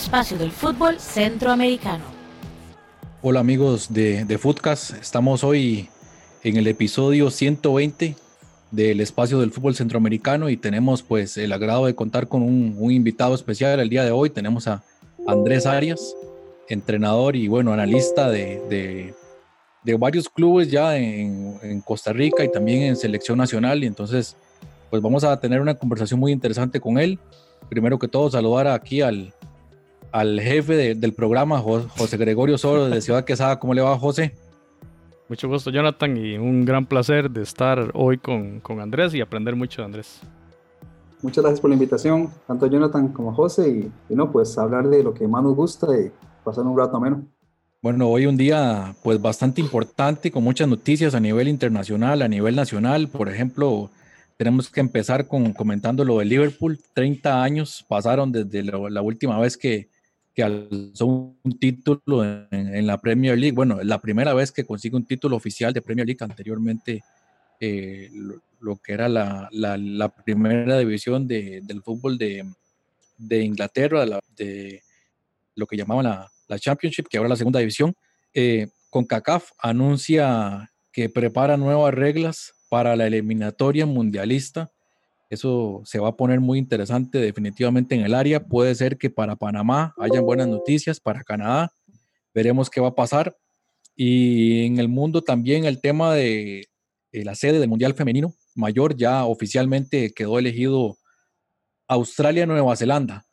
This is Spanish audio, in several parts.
espacio del fútbol centroamericano. Hola amigos de, de Footcast, estamos hoy en el episodio 120 del espacio del fútbol centroamericano y tenemos pues el agrado de contar con un, invitado especial el día de hoy. Tenemos a Andrés Arias, entrenador y bueno, analista de, de, varios clubes ya en, en, Costa Rica y también en selección nacional y entonces pues vamos a tener una conversación muy interesante con él. Primero que todo saludar aquí al, al jefe del programa, José Gregorio Soro de Ciudad Quesada. ¿Cómo le va José? Mucho gusto, Jonathan, y un gran placer de estar hoy con, con Andrés y aprender mucho de Andrés. Muchas gracias por la invitación, tanto Jonathan como José, y, no, pues hablar de lo que más nos gusta y pasar un rato menos. Bueno, hoy un día pues bastante importante con muchas noticias a nivel internacional, a nivel nacional. Por ejemplo, tenemos que empezar con comentando lo de Liverpool. 30 años pasaron desde la última vez que, que alzó un título en, la Premier League. Bueno, la primera vez que consigue un título oficial de Premier League, anteriormente eh, lo, que era la, la, primera división de, del fútbol de, de Inglaterra, de lo que llamaban la, la, Championship, que ahora es la segunda división. Eh, con CACAF anuncia que prepara nuevas reglas para la eliminatoria mundialista eso se va a poner muy interesante definitivamente en el área. Puede ser que para Panamá hayan buenas noticias, para Canadá veremos qué va a pasar. Y en el mundo también el tema de, la sede del Mundial Femenino Mayor ya oficialmente quedó elegido Australia-Nueva Zelanda.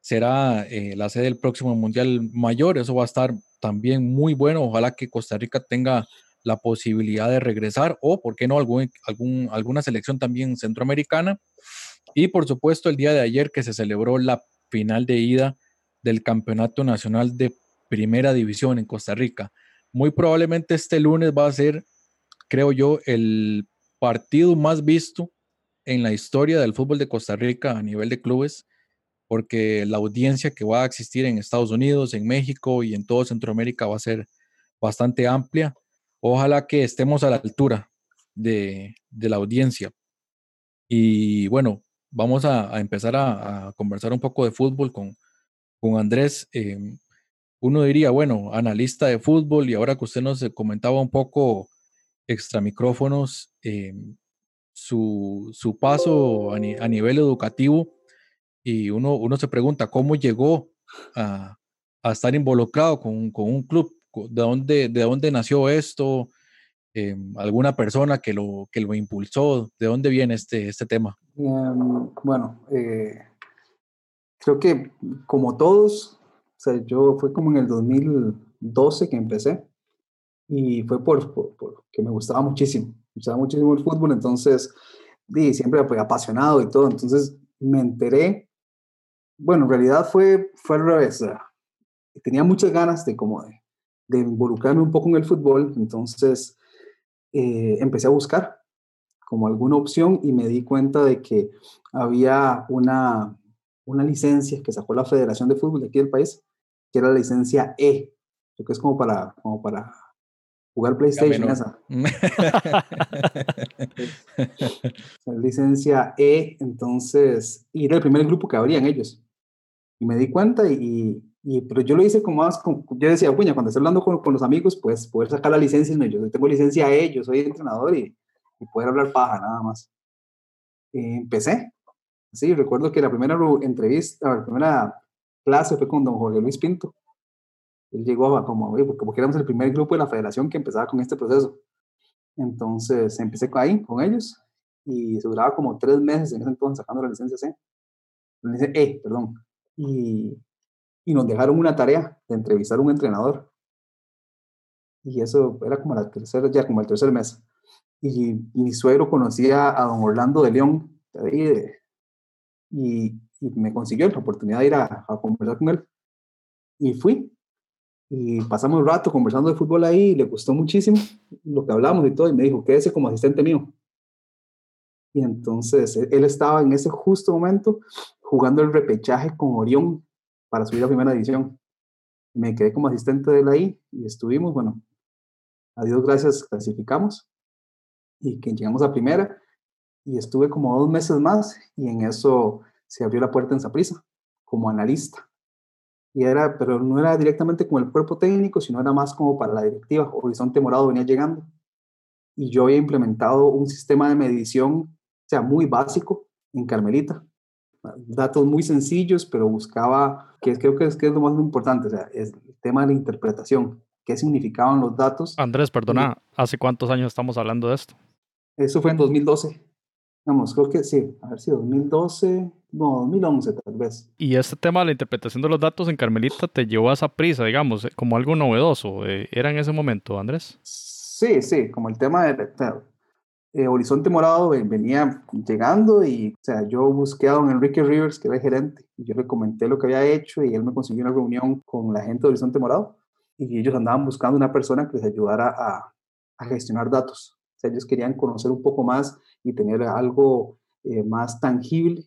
Será eh, la sede del próximo Mundial Mayor. Eso va a estar también muy bueno. Ojalá que Costa Rica tenga la posibilidad de regresar o, ¿por qué no, algún, algún, alguna selección también centroamericana. Y por supuesto, el día de ayer que se celebró la final de ida del Campeonato Nacional de Primera División en Costa Rica. Muy probablemente este lunes va a ser, creo yo, el partido más visto en la historia del fútbol de Costa Rica a nivel de clubes, porque la audiencia que va a existir en Estados Unidos, en México y en todo Centroamérica va a ser bastante amplia. Ojalá que estemos a la altura de, la audiencia. Y bueno, vamos a, empezar a, conversar un poco de fútbol con, con Andrés. Em, uno diría, bueno, analista de fútbol y ahora que usted nos comentaba un poco extra micrófonos, em, su, su, paso a, nivel educativo y uno, uno se pregunta cómo llegó a, estar involucrado con, con, un club de dónde, de dónde nació esto, em, alguna persona que lo, que lo impulsó, de dónde viene este, este tema. Em, bueno, eh, creo que como todos, o sea, yo fue como en el 2012 que empecé y fue por, que me gustaba muchísimo, me gustaba muchísimo el fútbol, entonces y siempre pues, apasionado y todo, entonces me enteré, bueno, en realidad fue, fue al revés, tenía muchas ganas de como de, de involucrarme un poco en el fútbol, entonces eh, empecé a buscar como alguna opción y me di cuenta de que había una, una licencia que sacó la Federación de Fútbol de aquí del país, que era la licencia E, que es como para, como para jugar PlayStation esa. licencia E, entonces, y era el primer grupo que abrían ellos. Y me di cuenta y, y, pero yo lo hice como más, yo decía, puña, cuando estoy hablando con, con, los amigos, pues poder sacar la licencia, yo tengo licencia E, yo soy entrenador y, y poder hablar paja, nada más. empecé, sí, recuerdo que la primera entrevista, la primera clase fue con don Jorge Luis Pinto. Él llegó a como, porque, porque éramos el primer grupo de la federación que empezaba con este proceso. Entonces empecé ahí, con ellos, y se duraba como tres meses en ese entonces sacando la licencia C. La licencia E, perdón. Y y nos dejaron una tarea de entrevistar a un entrenador. Y eso era como la tercera, ya como el tercer mes. Y, mi suegro conocía a don Orlando de León y, y, me consiguió la oportunidad de ir a, conversar con él. Y fui. Y pasamos un rato conversando de fútbol ahí, y le gustó muchísimo lo que hablamos y todo, y me dijo, quédese como asistente mío. Y entonces él estaba en ese justo momento jugando el repechaje con Orión para subir a primera división. Me quedé como asistente de él ahí y estuvimos, bueno, a Dios gracias, clasificamos y que llegamos a primera y estuve como dos meses más y en eso se abrió la puerta en Saprisa como analista. y era, pero no era directamente con el cuerpo técnico, sino era más como para la directiva. Horizonte Morado venía llegando y yo había implementado un sistema de medición, o sea, muy básico en Carmelita. Datos muy sencillos, pero buscaba, que creo que es, que es lo más importante, o sea, es el tema de la interpretación, qué significaban los datos. Andrés, perdona, ¿hace cuántos años estamos hablando de esto? Eso fue en 2012. Vamos, creo que sí, a ver si 2012, no, 2011 tal vez. Y este tema de la interpretación de los datos en Carmelita te llevó a esa prisa, digamos, como algo novedoso. Eh, ¿Era en ese momento, Andrés? Sí, sí, como el tema de eh, Horizonte Morado venía llegando y, o sea, yo busqué a don Enrique Rivers, que era el gerente, y yo le comenté lo que había hecho y él me consiguió una reunión con la gente de Horizonte Morado y ellos andaban buscando una persona que les ayudara a, gestionar datos. O sea, ellos querían conocer un poco más y tener algo eh, más tangible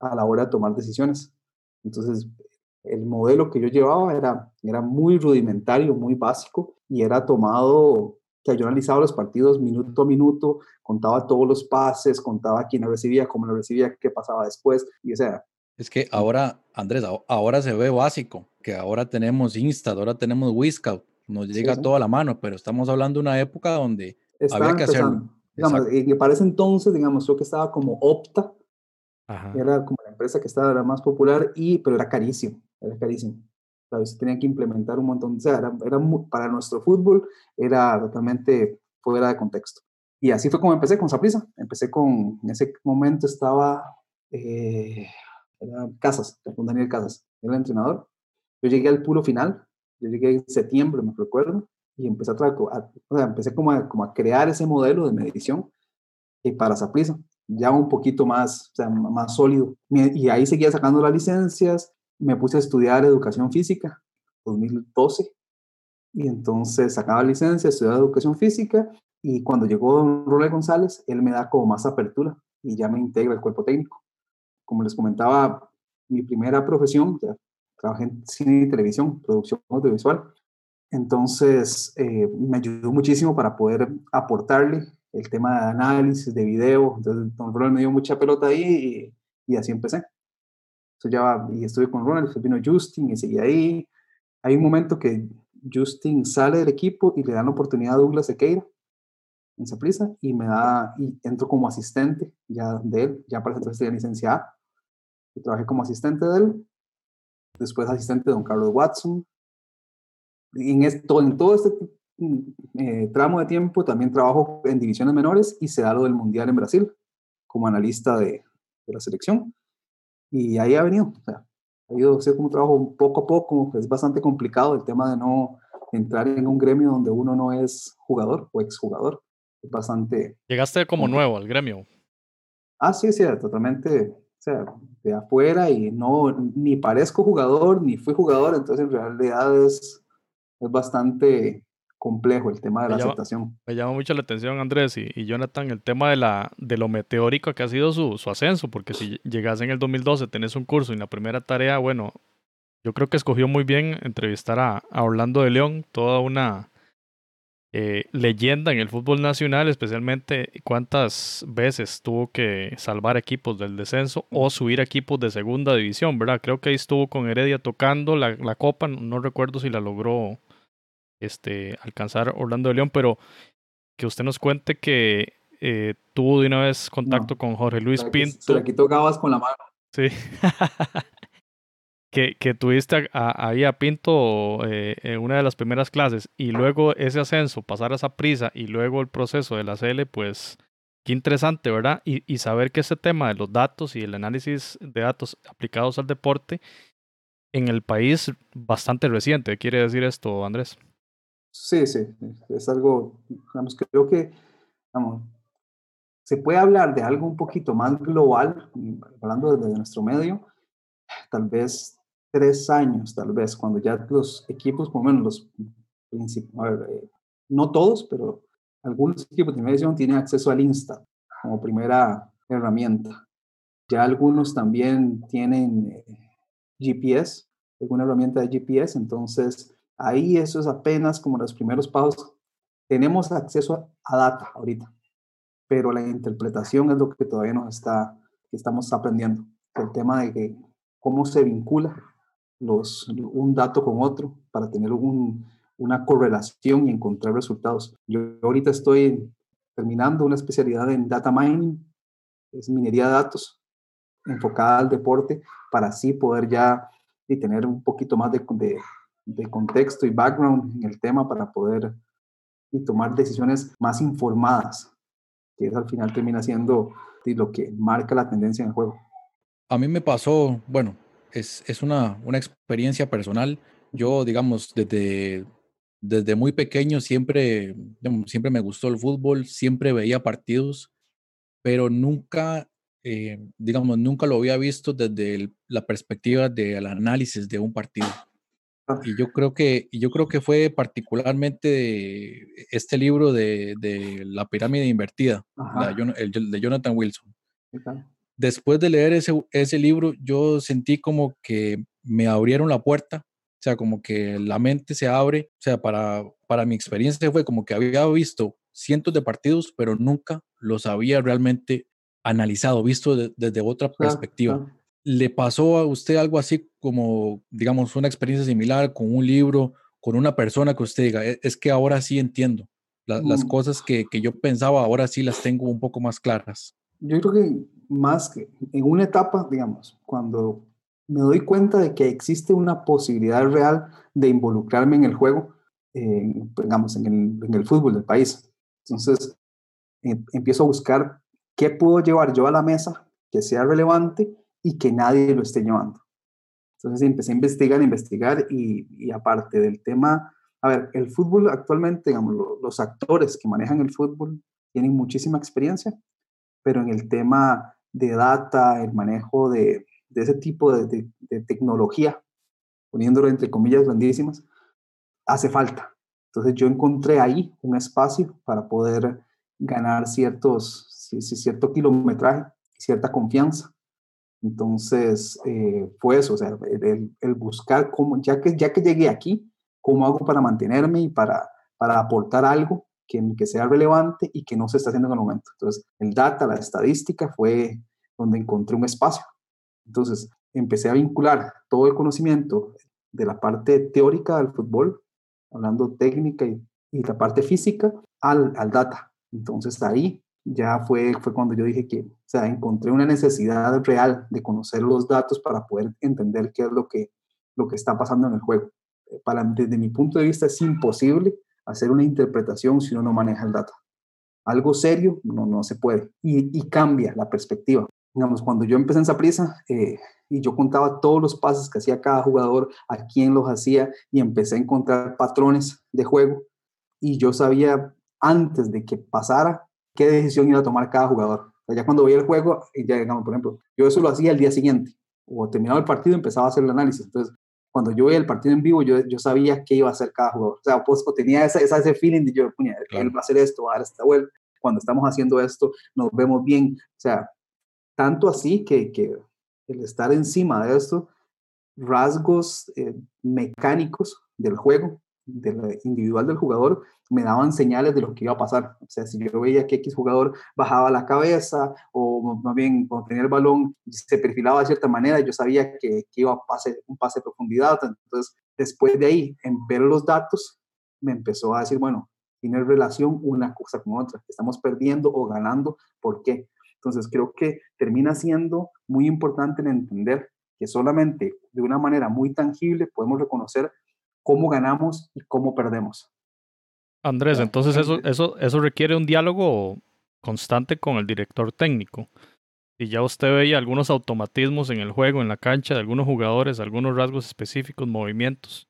a la hora de tomar decisiones. Entonces, el modelo que yo llevaba era, era muy rudimentario, muy básico y era tomado, que yo analizaba los partidos minuto a minuto, contaba todos los pases, contaba quién lo recibía, cómo lo recibía, qué pasaba después, y o sea... Es que ahora, Andrés, ahora se ve básico, que ahora tenemos Insta, ahora tenemos Wiscout, nos llega todo a la mano, pero estamos hablando de una época donde había que hacerlo. Digamos, y para ese entonces, digamos, yo que estaba como Opta, era como la empresa que estaba la más popular, y, pero era carísimo, era carísimo. A veces tenían que implementar un montón, o sea, era, era para nuestro fútbol era totalmente fuera de contexto. Y así fue como empecé con Saprisa. Empecé con, en ese momento estaba eh, era Casas, con Daniel Casas, era el entrenador. Yo llegué al puro final, yo llegué en septiembre, me recuerdo, y empecé a, o sea, empecé como a, como a crear ese modelo de medición y para Saprisa, ya un poquito más, o sea, más sólido. Y ahí seguía sacando las licencias, me puse a estudiar educación física, 2012, y entonces sacaba licencia, estudiaba educación física, y cuando llegó don Ronald González, él me da como más apertura y ya me integra el cuerpo técnico. Como les comentaba, mi primera profesión, ya trabajé en cine y televisión, producción audiovisual, entonces, eh, me ayudó muchísimo para poder aportarle el tema de análisis, de video. Entonces, don Ronald me dio mucha pelota ahí y, y así empecé. Y estuve con Ronald, después vino Justin y seguí ahí. Hay un momento que Justin sale del equipo y le dan la oportunidad a Douglas Sequeira en Saprisa y me da, y entro como asistente ya de él, ya para entonces tenía licencia y trabajé como asistente de él, después asistente de don Carlos Watson, en, esto, en todo este eh, tramo de tiempo también trabajo en divisiones menores y se da lo del Mundial en Brasil como analista de, de la selección. Y ahí ha venido. O sea, ha ido a como un trabajo poco a poco, es bastante complicado el tema de no entrar en un gremio donde uno no es jugador o exjugador. Es bastante... Llegaste como nuevo al gremio. Ah, sí, sí, totalmente, o sea, de afuera y no, ni parezco jugador, ni fui jugador, entonces en realidad es es bastante complejo el tema de la aceptación. Me llama mucho la atención, Andrés y, Jonathan, el tema de, la, de lo meteórico que ha sido su, su, ascenso, porque si llegas en el 2012, tenés un curso y la primera tarea, bueno, yo creo que escogió muy bien entrevistar a, Orlando de León, toda una eh, leyenda en el fútbol nacional, especialmente cuántas veces tuvo que salvar equipos del descenso o subir equipos de segunda división, ¿verdad? Creo que ahí estuvo con Heredia tocando la, la copa, no recuerdo si la logró este, alcanzar Orlando de León, pero que usted nos cuente que eh, tuvo de una vez contacto con Jorge Luis Pinto. Se le quitó Gabas con la mano. Sí. que, que, tuviste ahí a Pinto eh, en una de las primeras clases y luego ese ascenso, pasar a esa prisa y luego el proceso de la CL, pues qué interesante, ¿verdad? Y, y saber que ese tema de los datos y el análisis de datos aplicados al deporte en el país bastante reciente. ¿Quiere decir esto, Andrés? Sí, sí, es algo, creo que, se puede hablar de algo un poquito más global, hablando desde nuestro medio, tal vez tres años, tal vez, cuando ya los equipos, por lo menos los principales, eh, no todos, pero algunos equipos de primera tienen acceso al Insta como primera herramienta. Ya algunos también tienen eh, GPS, alguna herramienta de GPS, entonces Ahí eso es apenas como los primeros pasos. Tenemos acceso a data ahorita, pero la interpretación es lo que todavía nos está, estamos aprendiendo. El tema de que cómo se vincula los, un dato con otro para tener un, una correlación y encontrar resultados. Yo ahorita estoy terminando una especialidad en data mining, es minería de datos, enfocada al deporte, para así poder ya y tener un poquito más de, de, de contexto y background en el tema para poder y tomar decisiones más informadas, que es al final termina siendo lo que marca la tendencia en el juego. A mí me pasó, bueno, es, es una, una experiencia personal. Yo, digamos, desde, desde muy pequeño siempre, siempre me gustó el fútbol, siempre veía partidos, pero nunca, eh, digamos, nunca lo había visto desde la perspectiva del análisis de un partido. Ah. Y yo creo que, yo creo que fue particularmente este libro de, de La pirámide invertida, el, de Jonathan Wilson. Después de leer ese, ese libro, yo sentí como que me abrieron la puerta o sea, como que la mente se abre. O sea, para, para mi experiencia fue como que había visto cientos de partidos, pero nunca los había realmente analizado, visto desde otra perspectiva. ¿Le pasó a usted algo así como, digamos, una experiencia similar con un libro, con una persona que usted diga, e, es que ahora sí entiendo las mm. cosas que, que, yo pensaba, ahora sí las tengo un poco más claras? Yo creo que más que en una etapa, digamos, cuando me doy cuenta de que existe una posibilidad real de involucrarme en el juego, digamos, en el, en el, fútbol del país. Entonces, em, empiezo a buscar qué puedo llevar yo a la mesa que sea relevante y que nadie lo esté llevando. Entonces empecé a investigar, investigar y, y aparte del tema, a ver, el fútbol actualmente, digamos, los actores que manejan el fútbol tienen muchísima experiencia, pero en el tema de data, el manejo de, de ese tipo de, tecnología, poniéndolo entre comillas grandísimas, hace falta. Entonces yo encontré ahí un espacio para poder ganar ciertos, cierto kilometraje, cierta confianza. Entonces eh, fue eso, o sea, el, buscar cómo, ya que, ya que llegué aquí, cómo hago para mantenerme y para, para aportar algo que, que sea relevante y que no se está haciendo en el momento. Entonces el data, la estadística fue donde encontré un espacio. Entonces, empecé a vincular todo el conocimiento de la parte teórica del fútbol, hablando técnica y, la parte física, al, al, data. Entonces, ahí ya fue, fue cuando yo dije que, o sea, encontré una necesidad real de conocer los datos para poder entender qué es lo que, lo que está pasando en el juego. Para, desde mi punto de vista, es imposible hacer una interpretación si uno no maneja el data. Algo serio no, no se puede y, y cambia la perspectiva digamos, cuando yo empecé en esa eh, y yo contaba todos los pases que hacía cada jugador, a quién los hacía y empecé a encontrar patrones de juego y yo sabía antes de que pasara qué decisión iba a tomar cada jugador. ya cuando veía el juego, ya digamos, por ejemplo, yo eso lo hacía el día siguiente o terminaba el partido empezaba a hacer el análisis. Entonces, cuando yo veía el partido en vivo, yo, yo sabía qué iba a hacer cada jugador. O sea, pues, tenía esa, ese feeling de yo, puña, él va a hacer esto, va a dar esta vuelta. Cuando estamos haciendo esto, nos vemos bien. O sea, tanto así que, que el estar encima de esto, rasgos eh, mecánicos del juego, del individual del jugador, me daban señales de lo que iba a pasar. O sea, si yo veía que X jugador bajaba la cabeza o más bien cuando tenía el balón se perfilaba de cierta manera, yo sabía que, que iba a pase, un pase de profundidad. Entonces, después de ahí, en ver los datos, me empezó a decir, bueno, tiene relación una cosa con otra. Estamos perdiendo o ganando. ¿Por qué? Entonces creo que termina siendo muy importante en entender que solamente de una manera muy tangible podemos reconocer cómo ganamos y cómo perdemos. Andrés, entonces eso, eso, eso requiere un diálogo constante con el director técnico. Y ya usted veía algunos automatismos en el juego, en la cancha, de algunos jugadores, algunos rasgos específicos, movimientos.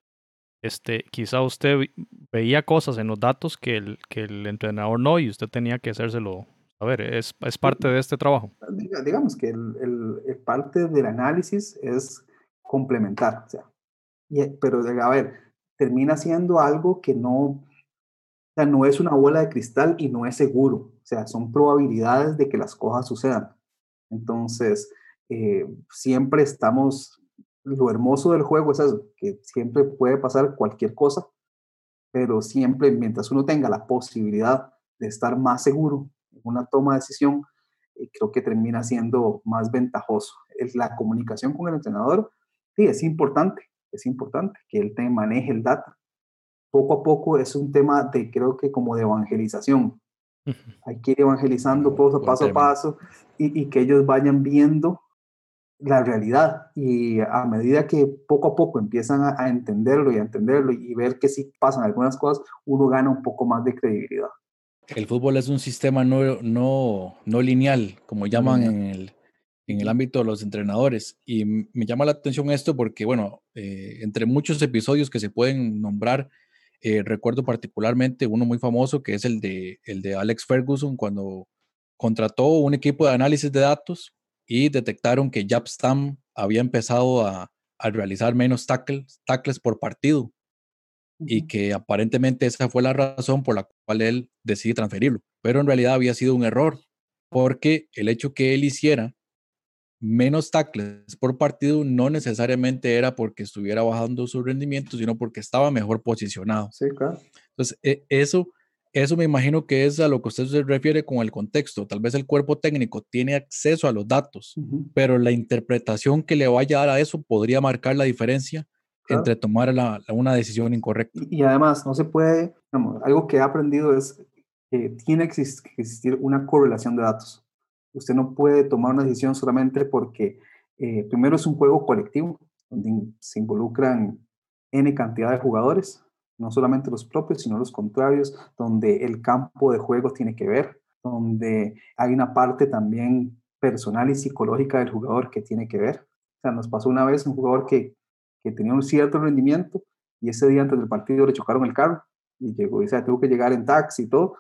Este, quizá usted veía cosas en los datos que el, que el entrenador no y usted tenía que hacérselo a ver, es, es parte de este trabajo. Digamos que el, el, parte del análisis es complementar, o sea, y, pero a ver, termina siendo algo que no, o sea, no es una bola de cristal y no es seguro, o sea, son probabilidades de que las cosas sucedan. Entonces, eh, siempre estamos, lo hermoso del juego es que siempre puede pasar cualquier cosa, pero siempre mientras uno tenga la posibilidad de estar más seguro una toma de decisión, eh, creo que termina siendo más ventajoso. La comunicación con el entrenador, sí, es importante, es importante que él te maneje el data. Poco a poco es un tema de, creo que como de evangelización. Hay que ir evangelizando paso, paso a paso y, y que ellos vayan viendo la realidad y a medida que poco a poco empiezan a, entenderlo y a entenderlo y ver que si pasan algunas cosas, uno gana un poco más de credibilidad. El fútbol es un sistema no, no, no lineal, como llaman en el, en el ámbito de los entrenadores. Y me llama la atención esto porque, bueno, eh, entre muchos episodios que se pueden nombrar, eh, recuerdo particularmente uno muy famoso que es el de, el de Alex Ferguson cuando contrató un equipo de análisis de datos y detectaron que Jab Stam había empezado a, a realizar menos tackles, tackles por partido y que aparentemente esa fue la razón por la cual él decidió transferirlo. Pero en realidad había sido un error porque el hecho que él hiciera menos tackles por partido no necesariamente era porque estuviera bajando su rendimiento, sino porque estaba mejor posicionado. Sí, claro. Entonces, e, eso, eso me imagino que es a lo que usted se refiere con el contexto. Tal vez el cuerpo técnico tiene acceso a los datos, pero la interpretación que le vaya a dar a eso podría marcar la diferencia entre tomar la, una decisión incorrecta. Y, además, no se puede, algo que he aprendido es que tiene que existir una correlación de datos. Usted no puede tomar una decisión solamente porque eh, primero es un juego colectivo, donde se involucran N cantidad de jugadores, no solamente los propios, sino los contrarios, donde el campo de juego tiene que ver, donde hay una parte también personal y psicológica del jugador que tiene que ver. O sea, nos pasó una vez un jugador que, que tenía un cierto rendimiento y ese día antes del partido le chocaron el carro y llegó y tuvo que llegar en taxi y todo,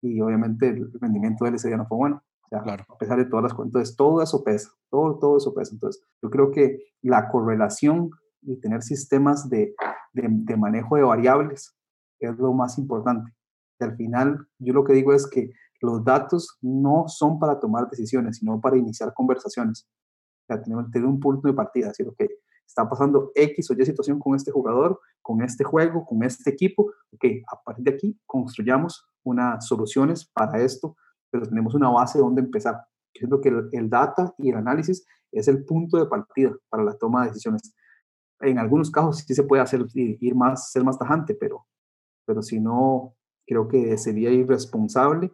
y obviamente el rendimiento de él ese día no fue bueno claro. A pesar de todas las cuentas. Entonces, todo eso pesa, todo, todo eso pesa. Entonces, yo creo que la correlación y tener sistemas de, de, manejo de variables es lo más importante. Y al final, yo lo que digo es que los datos no son para tomar decisiones, sino para iniciar conversaciones. O sea, tener, tener un punto de partida, decir, ok, está pasando X o Y situación con este jugador, con este juego, con este equipo, ok, a partir de aquí construyamos unas soluciones para esto pero tenemos una base donde empezar. Siento que el, data y el análisis es el punto de partida para la toma de decisiones. En algunos casos sí se puede hacer, ir más, ser más tajante, pero, pero si no, creo que sería irresponsable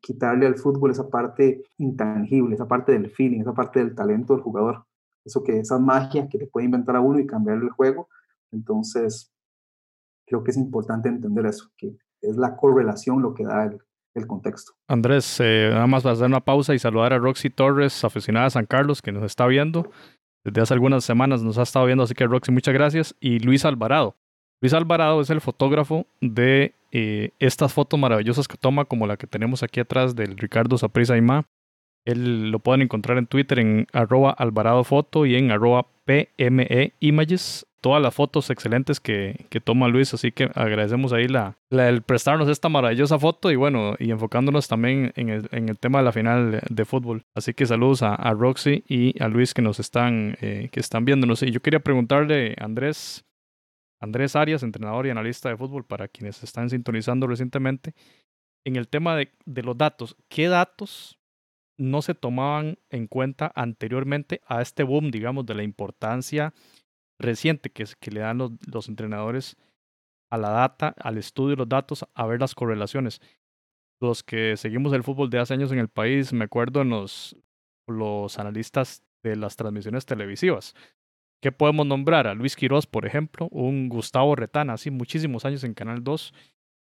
quitarle al fútbol esa parte intangible, esa parte del feeling, esa parte del talento del jugador. Eso que esa magia que le puede inventar a uno y cambiarle el juego. Entonces, creo que es importante entender eso, que es la correlación lo que da el, el contexto. Andrés, eh, nada más vas a dar una pausa y saludar a Roxy Torres, aficionada a San Carlos, que nos está viendo. Desde hace algunas semanas nos ha estado viendo, así que Roxy, muchas gracias. Y Luis Alvarado. Luis Alvarado es el fotógrafo de eh, estas fotos maravillosas que toma, como la que tenemos aquí atrás del Ricardo Saprisa Ima. Él lo pueden encontrar en Twitter en arroba Alvarado Foto y en arroba PME Images todas las fotos excelentes que, que, toma Luis, así que agradecemos ahí la, el prestarnos esta maravillosa foto y bueno, y enfocándonos también en el, en el tema de la final de, fútbol. Así que saludos a, Roxy y a Luis que nos están, eh, que están viéndonos. Y yo quería preguntarle Andrés, Andrés Arias, entrenador y analista de fútbol, para quienes están sintonizando recientemente, en el tema de, de los datos, ¿qué datos no se tomaban en cuenta anteriormente a este boom, digamos, de la importancia reciente que, que le dan los, entrenadores a la data, al estudio de los datos, a ver las correlaciones. Los que seguimos el fútbol de hace años en el país, me acuerdo en los, analistas de las transmisiones televisivas. ¿Qué podemos nombrar? A Luis Quiroz, por ejemplo, un Gustavo Retana, así muchísimos años en Canal 2.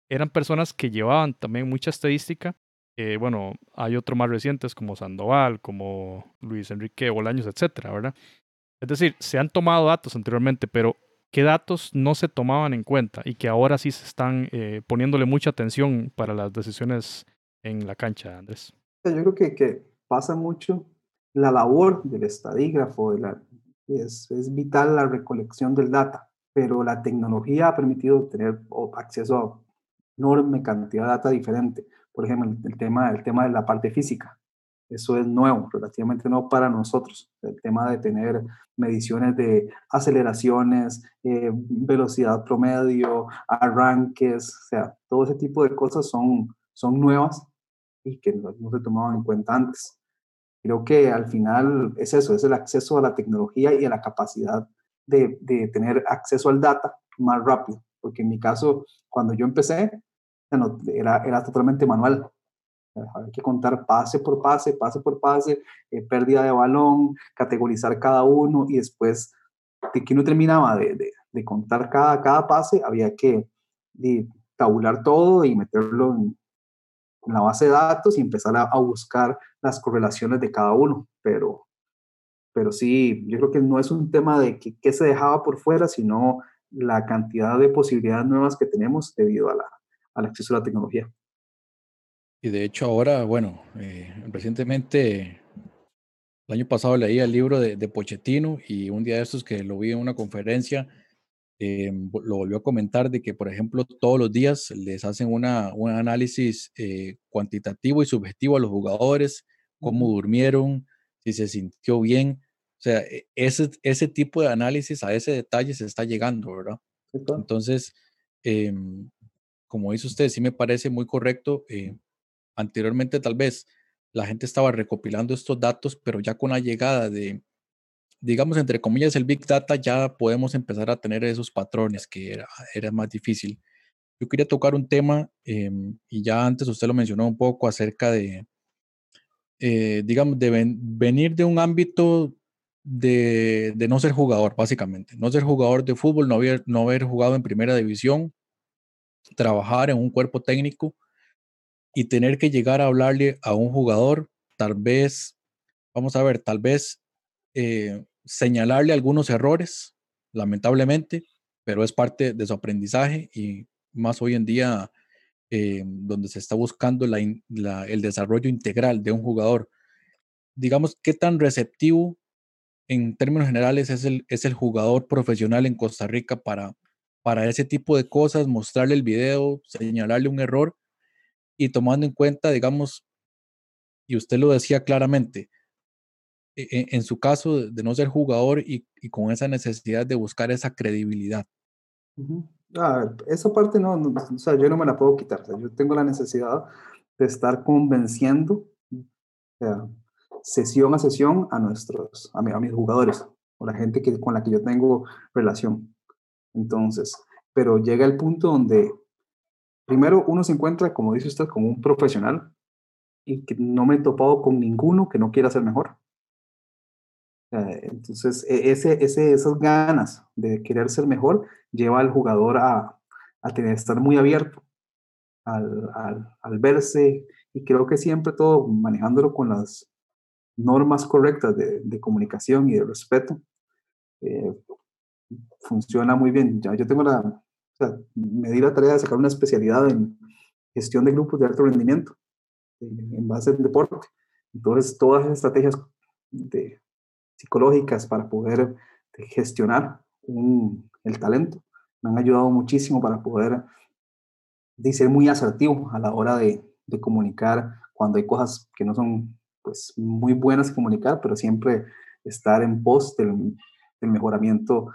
Eran personas que llevaban también mucha estadística. Eh, bueno, hay otros más recientes como Sandoval, como Luis Enrique Bolaños, etcétera, ¿verdad? Es decir, se han tomado datos anteriormente, pero ¿qué datos no se tomaban en cuenta y que ahora sí se están eh, poniéndole mucha atención para las decisiones en la cancha, Andrés? Yo creo que, pasa mucho la labor del estadígrafo, es, es vital la recolección del data, pero la tecnología ha permitido tener acceso a enorme cantidad de data diferente. Por ejemplo, el tema, el tema de la parte física. Eso es nuevo, relativamente nuevo para nosotros. El tema de tener mediciones de aceleraciones, eh, velocidad promedio, arranques, o sea, todo ese tipo de cosas son, son nuevas y que no, se tomaban en cuenta antes. Creo que al final es eso, es el acceso a la tecnología y a la capacidad de, de tener acceso al data más rápido, porque en mi caso, cuando yo empecé, era, era totalmente manual. Hay que contar pase por pase, pase por pase, eh, pérdida de balón, categorizar cada uno y después de que uno terminaba de, de, de contar cada, cada pase, había que tabular todo y meterlo en, en, la base de datos y empezar a, a, buscar las correlaciones de cada uno. Pero, pero sí, yo creo que no es un tema de que se dejaba por fuera, sino la cantidad de posibilidades nuevas que tenemos debido a la, al acceso a la tecnología. Y de hecho ahora, bueno, eh, recientemente, el año pasado leí el libro de, de, Pochettino y un día de estos que lo vi en una conferencia, eh, lo volvió a comentar de que, por ejemplo, todos los días les hacen una, un análisis eh, cuantitativo y subjetivo a los jugadores, cómo durmieron, si se sintió bien. O sea, e, ese, ese tipo de análisis, a ese detalle se está llegando, ¿verdad? Entonces, eh, como dice usted, sí me parece muy correcto. Eh, anteriormente tal vez la gente estaba recopilando estos datos, pero ya con la llegada de, digamos, entre comillas, el Big Data, ya podemos empezar a tener esos patrones que era, era más difícil. Yo quería tocar un tema, eh, y ya antes usted lo mencionó un poco acerca de, eh, digamos, de ven, venir de un ámbito de, de, no ser jugador, básicamente. No ser jugador de fútbol, no haber, no haber jugado en primera división, trabajar en un cuerpo técnico y tener que llegar a hablarle a un jugador, tal vez, vamos a ver, tal vez eh, señalarle algunos errores, lamentablemente, pero es parte de su aprendizaje y más hoy en día eh, donde se está buscando el desarrollo integral de un jugador. Digamos, ¿qué tan receptivo en términos generales es el, es el jugador profesional en Costa Rica para, para ese tipo de cosas, mostrarle el video, señalarle un error y tomando en cuenta, digamos, y usted lo decía claramente, en, e, en su caso de no ser jugador y, con esa necesidad de buscar esa credibilidad. Uh -huh. ah, esa parte no, no, o sea, yo no me la puedo quitar, o sea, yo tengo la necesidad de estar convenciendo, sea, sesión a sesión a nuestros, a, mi, a mis jugadores, o la gente que, con la que yo tengo relación. Entonces, pero llega el punto donde primero uno se encuentra, como dice usted, como un profesional y que no me he topado con ninguno que no quiera ser mejor. Entonces, e, ese, ese, esas ganas de querer ser mejor lleva al jugador a, a tener, estar muy abierto al, al, al, verse y creo que siempre todo manejándolo con las normas correctas de, de comunicación y de respeto, eh, funciona muy bien. Ya yo tengo la, o sea, me di la tarea de sacar una especialidad en gestión de grupos de alto rendimiento en, base al deporte. Entonces, todas las estrategias de, psicológicas para poder gestionar un, el talento me han ayudado muchísimo para poder de ser muy asertivo a la hora de, de comunicar cuando hay cosas que no son pues muy buenas de comunicar, pero siempre estar en pos del, del mejoramiento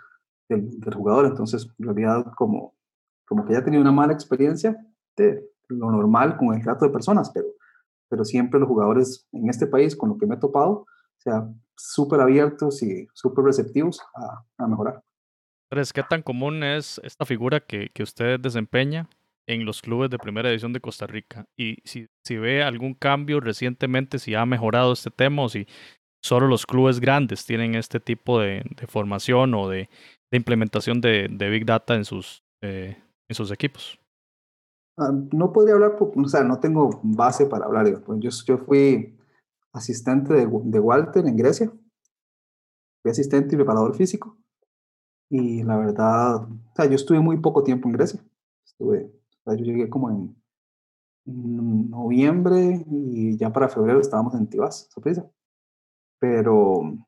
del, del, jugador. Entonces, en realidad, como, como que ya he tenido una mala experiencia de lo normal con el trato de personas, pero, pero siempre los jugadores en este país, con lo que me he topado, o sea, súper abiertos y súper receptivos a, a, mejorar. Andrés, ¿qué tan común es esta figura que, que usted desempeña en los clubes de primera división de Costa Rica? Y si, si ve algún cambio recientemente, si ha mejorado este tema o si solo los clubes grandes tienen este tipo de, de formación o de, de implementación de, de, Big Data en sus, eh, en sus equipos? Uh, no podría hablar, o sea, no tengo base para hablar. Yo, yo fui asistente de, de, Walter en Grecia, fui asistente y preparador físico. Y la verdad, o sea, yo estuve muy poco tiempo en Grecia. Estuve, o sea, yo llegué como en, en, noviembre y ya para febrero estábamos en Tibás, sorpresa. Pero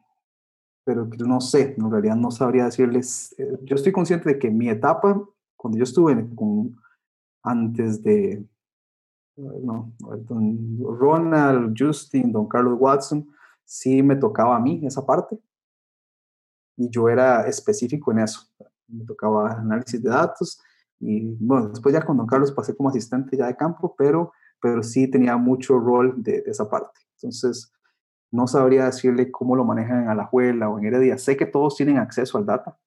pero no sé, en realidad no sabría decirles. Eh, yo estoy consciente de que mi etapa, cuando yo estuve con, antes de no, don Ronald, Justin, don Carlos Watson, sí me tocaba a mí esa parte. Y yo era específico en eso. Me tocaba análisis de datos. Y bueno, después ya con don Carlos pasé como asistente ya de campo, pero, pero sí tenía mucho rol de, de esa parte. Entonces, no sabría decirle cómo lo manejan en Alajuela o en Heredia. Sé que todos tienen acceso al data,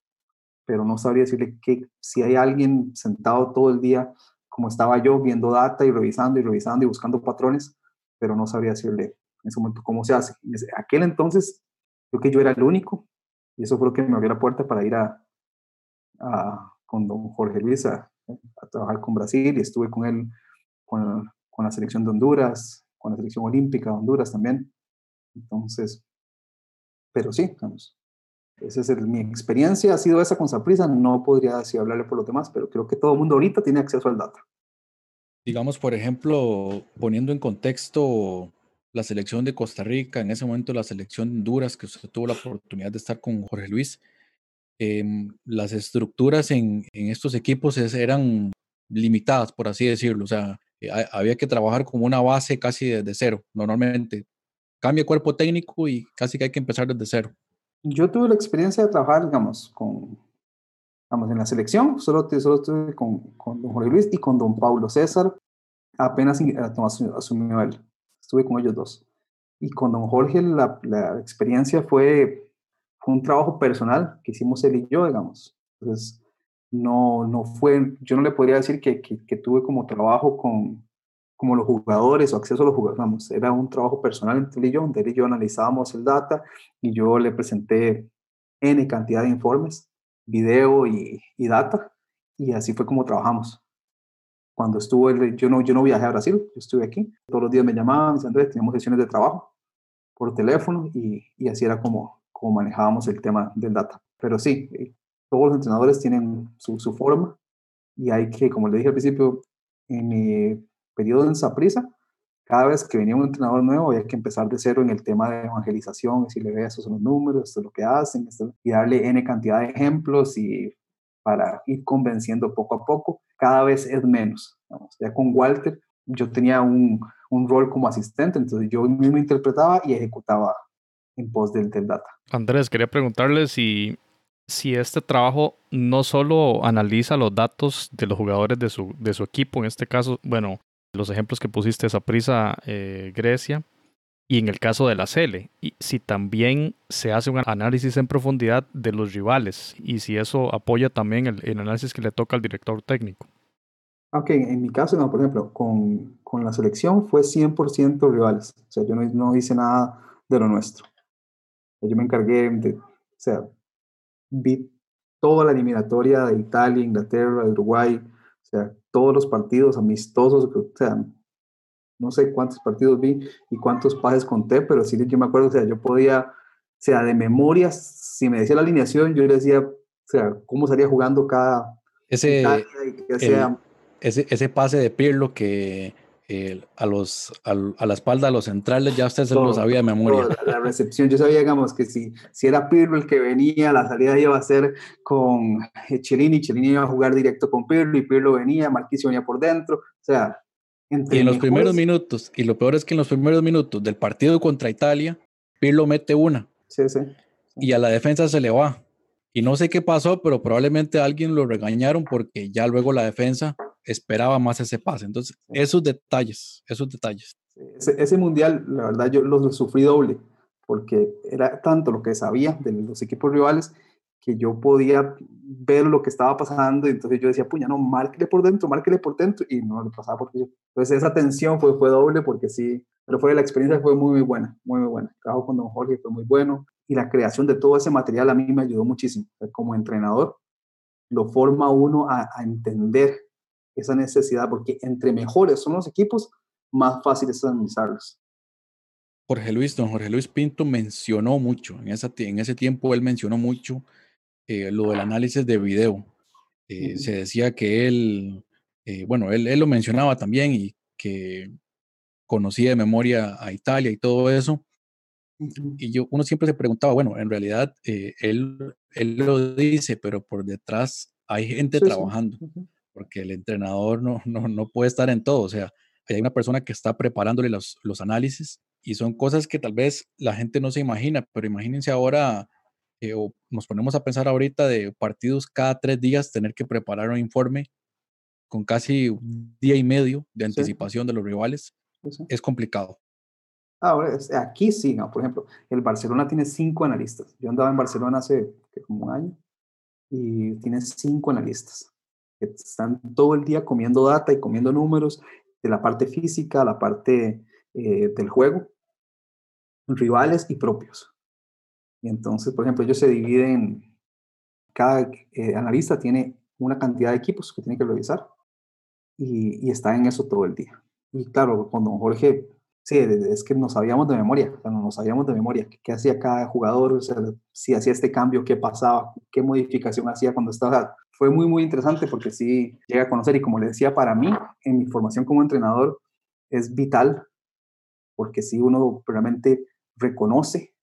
pero no sabría decirle que si hay alguien sentado todo el día, como estaba yo, viendo data y revisando y revisando y buscando patrones, pero no sabría decirle en ese momento cómo se hace. Aquel entonces, creo que yo era el único, y eso fue lo que me abrió la puerta para ir a, a con don Jorge Luis a, a, trabajar con Brasil, y estuve con él con, con la selección de Honduras, con la selección olímpica de Honduras también. Entonces, pero sí, esa es mi experiencia, ha sido esa con Saprisa, no podría así hablarle por los demás, pero creo que todo el mundo ahorita tiene acceso al data. Digamos, por ejemplo, poniendo en contexto la selección de Costa Rica, en ese momento la selección de Honduras, que usted tuvo la oportunidad de estar con Jorge Luis, em, las estructuras en, en estos equipos eran limitadas, por así decirlo. O sea, eh, había que trabajar como una base casi desde cero. Normalmente cambia cuerpo técnico y casi que hay que empezar desde cero yo tuve la experiencia de trabajar, digamos, con, digamos, en la selección, solo, solo estuve con, con don Jorge Luis y con don Pablo César, apenas asumió él. Estuve con ellos dos. Y con don Jorge la, la experiencia fue, fue un trabajo personal que hicimos él y yo, digamos. Entonces, no, no fue, yo no le podría decir que, que, que tuve como trabajo con, como los jugadores o acceso a los jugadores, vamos, era un trabajo personal entre él y yo, donde él y yo analizábamos el data y yo le presenté N cantidad de informes, video y, y data, y así fue como trabajamos. Cuando estuvo, él, yo, no, yo no viajé a Brasil, yo estuve aquí, todos los días me llamaban, me Andrés, teníamos sesiones de trabajo por teléfono y, y así era como, como manejábamos el tema del data. Pero sí, eh, todos los entrenadores tienen su, su forma y hay que, como le dije al principio, en mi periodo en Saprisa, cada vez que venía un entrenador nuevo había que empezar de cero en el tema de evangelización, decirle, ve, estos son los números, esto es lo que hacen, y darle N cantidad de ejemplos y para ir convenciendo poco a poco, cada vez es menos. Ya con Walter yo tenía un, un, rol como asistente, entonces yo mismo interpretaba y ejecutaba en pos del, del data. Andrés, quería preguntarle si si este trabajo no solo analiza los datos de los jugadores de su, de su equipo, en este caso, bueno, los ejemplos que pusiste, esa prisa eh, Grecia, y en el caso de la Cele, y si también se hace un análisis en profundidad de los rivales y si eso apoya también el, el análisis que le toca al director técnico. Ok, en mi caso, no, por ejemplo, con, con la selección fue 100% rivales, o sea, yo no, no hice nada de lo nuestro. Yo me encargué de, o sea, vi toda la eliminatoria de Italia, Inglaterra, Uruguay, o sea, todos los partidos amistosos, o sea, no sé cuántos partidos vi y cuántos pases conté, pero sí yo me acuerdo, o sea, yo podía, o sea, de memoria, si me decía la alineación, yo le decía, o sea, cómo estaría jugando cada... Ese, ese, ese pase de Pirlo que a, los, a, la espalda de los centrales, ya usted se lo sabía de memoria. la, recepción, yo sabía, digamos, que si, si era Pirlo el que venía, la salida iba a ser con Chelini, Chelini iba a jugar directo con Pirlo, y Pirlo venía, Marquisio venía por dentro, o sea... y en los primeros minutos, y lo peor es que en los primeros minutos del partido contra Italia, Pirlo mete una. Sí, sí. Y a la defensa se le va. Y no sé qué pasó, pero probablemente alguien lo regañaron porque ya luego la defensa esperaba más ese pase. Entonces, esos detalles, esos detalles. Ese, mundial, la verdad, yo lo sufrí doble, porque era tanto lo que sabía de los equipos rivales que yo podía ver lo que estaba pasando y entonces yo decía, puña, no, márquele por dentro, márquele por dentro y no le pasaba por dentro. Entonces esa tensión fue, fue doble porque sí, pero fue la experiencia fue muy, muy buena, muy, muy buena. El trabajo con don Jorge fue muy bueno y la creación de todo ese material a mí me ayudó muchísimo. Como entrenador, lo forma uno a, a entender esa necesidad, porque entre mejores son los equipos, más fácil es analizarlos. Jorge Luis, don Jorge Luis Pinto mencionó mucho, en, esa, en ese tiempo él mencionó mucho eh, lo del análisis de video. Eh, se decía que él, eh, bueno, él, él, lo mencionaba también y que conocía de memoria a Italia y todo eso. Y yo, uno siempre se preguntaba, bueno, en realidad él, él lo dice, pero por detrás hay gente trabajando porque el entrenador no, no, no, puede estar en todo, o sea, hay una persona que está preparándole los, los análisis y son cosas que tal vez la gente no se imagina, pero imagínense ahora, eh, o nos ponemos a pensar ahorita de partidos cada tres días, tener que preparar un informe con casi un día y medio de anticipación de los rivales, es complicado. Ahora, aquí sí, ¿no? Por ejemplo, el Barcelona tiene cinco analistas. Yo andaba en Barcelona hace como un año y tiene cinco analistas que están todo el día comiendo data y comiendo números de la parte física, la parte eh, del juego, rivales y propios. Y entonces, por ejemplo, ellos se dividen, cada eh, analista tiene una cantidad de equipos que tiene que revisar y, y está en eso todo el día. Y claro, cuando Jorge Sí, es que no sabíamos de memoria, o sea, no sabíamos de memoria qué, hacía cada jugador, o sea, si hacía este cambio, qué pasaba, qué modificación hacía cuando estaba. Fue muy, muy interesante porque sí llega a conocer y como le decía, para mí, en mi formación como entrenador, es vital porque si uno realmente reconoce,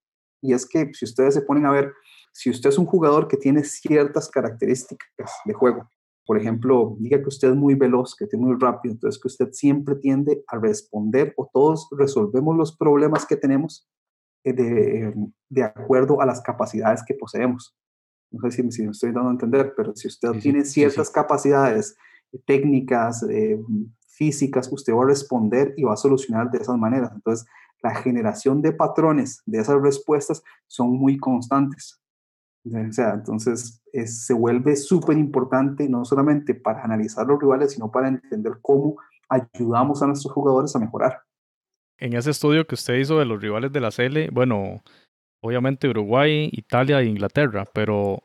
y es que si ustedes se ponen a ver, si usted es un jugador que tiene ciertas características de juego, por ejemplo, diga que usted es muy veloz, que es muy rápido, entonces que usted siempre tiende a responder o todos resolvemos los problemas que tenemos eh, de, de acuerdo a las capacidades que poseemos. No sé si, si me estoy dando a entender, pero si usted tiene ciertas capacidades técnicas, eh, físicas, usted va a responder y va a solucionar de esas maneras. Entonces, la generación de patrones de esas respuestas son muy constantes. O sea, entonces se vuelve súper importante no solamente para analizar los rivales, sino para entender cómo ayudamos a nuestros jugadores a mejorar. En ese estudio que usted hizo de los rivales de la CL, bueno, obviamente Uruguay, Italia e Inglaterra, pero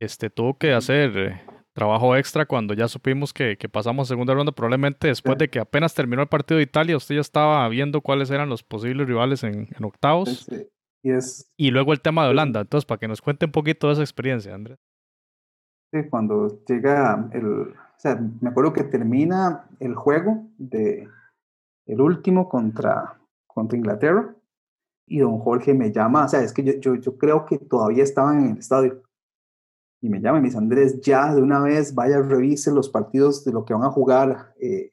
este tuvo que hacer eh, trabajo extra cuando ya supimos que, que pasamos segunda ronda, probablemente después de que apenas terminó el partido de Italia, usted ya estaba viendo cuáles eran los posibles rivales en, en octavos. Sí, y, es, y luego el tema de Holanda. Entonces, para que nos cuente un poquito de esa experiencia, Andrés. Sí, cuando llega el. O sea, me acuerdo que termina el juego de el último contra, contra Inglaterra y don Jorge me llama. O sea, es que yo, yo, yo creo que todavía estaban en el estadio. Y me llama y me dice, Andrés, ya de una vez vaya, revise los partidos de lo que van a jugar eh,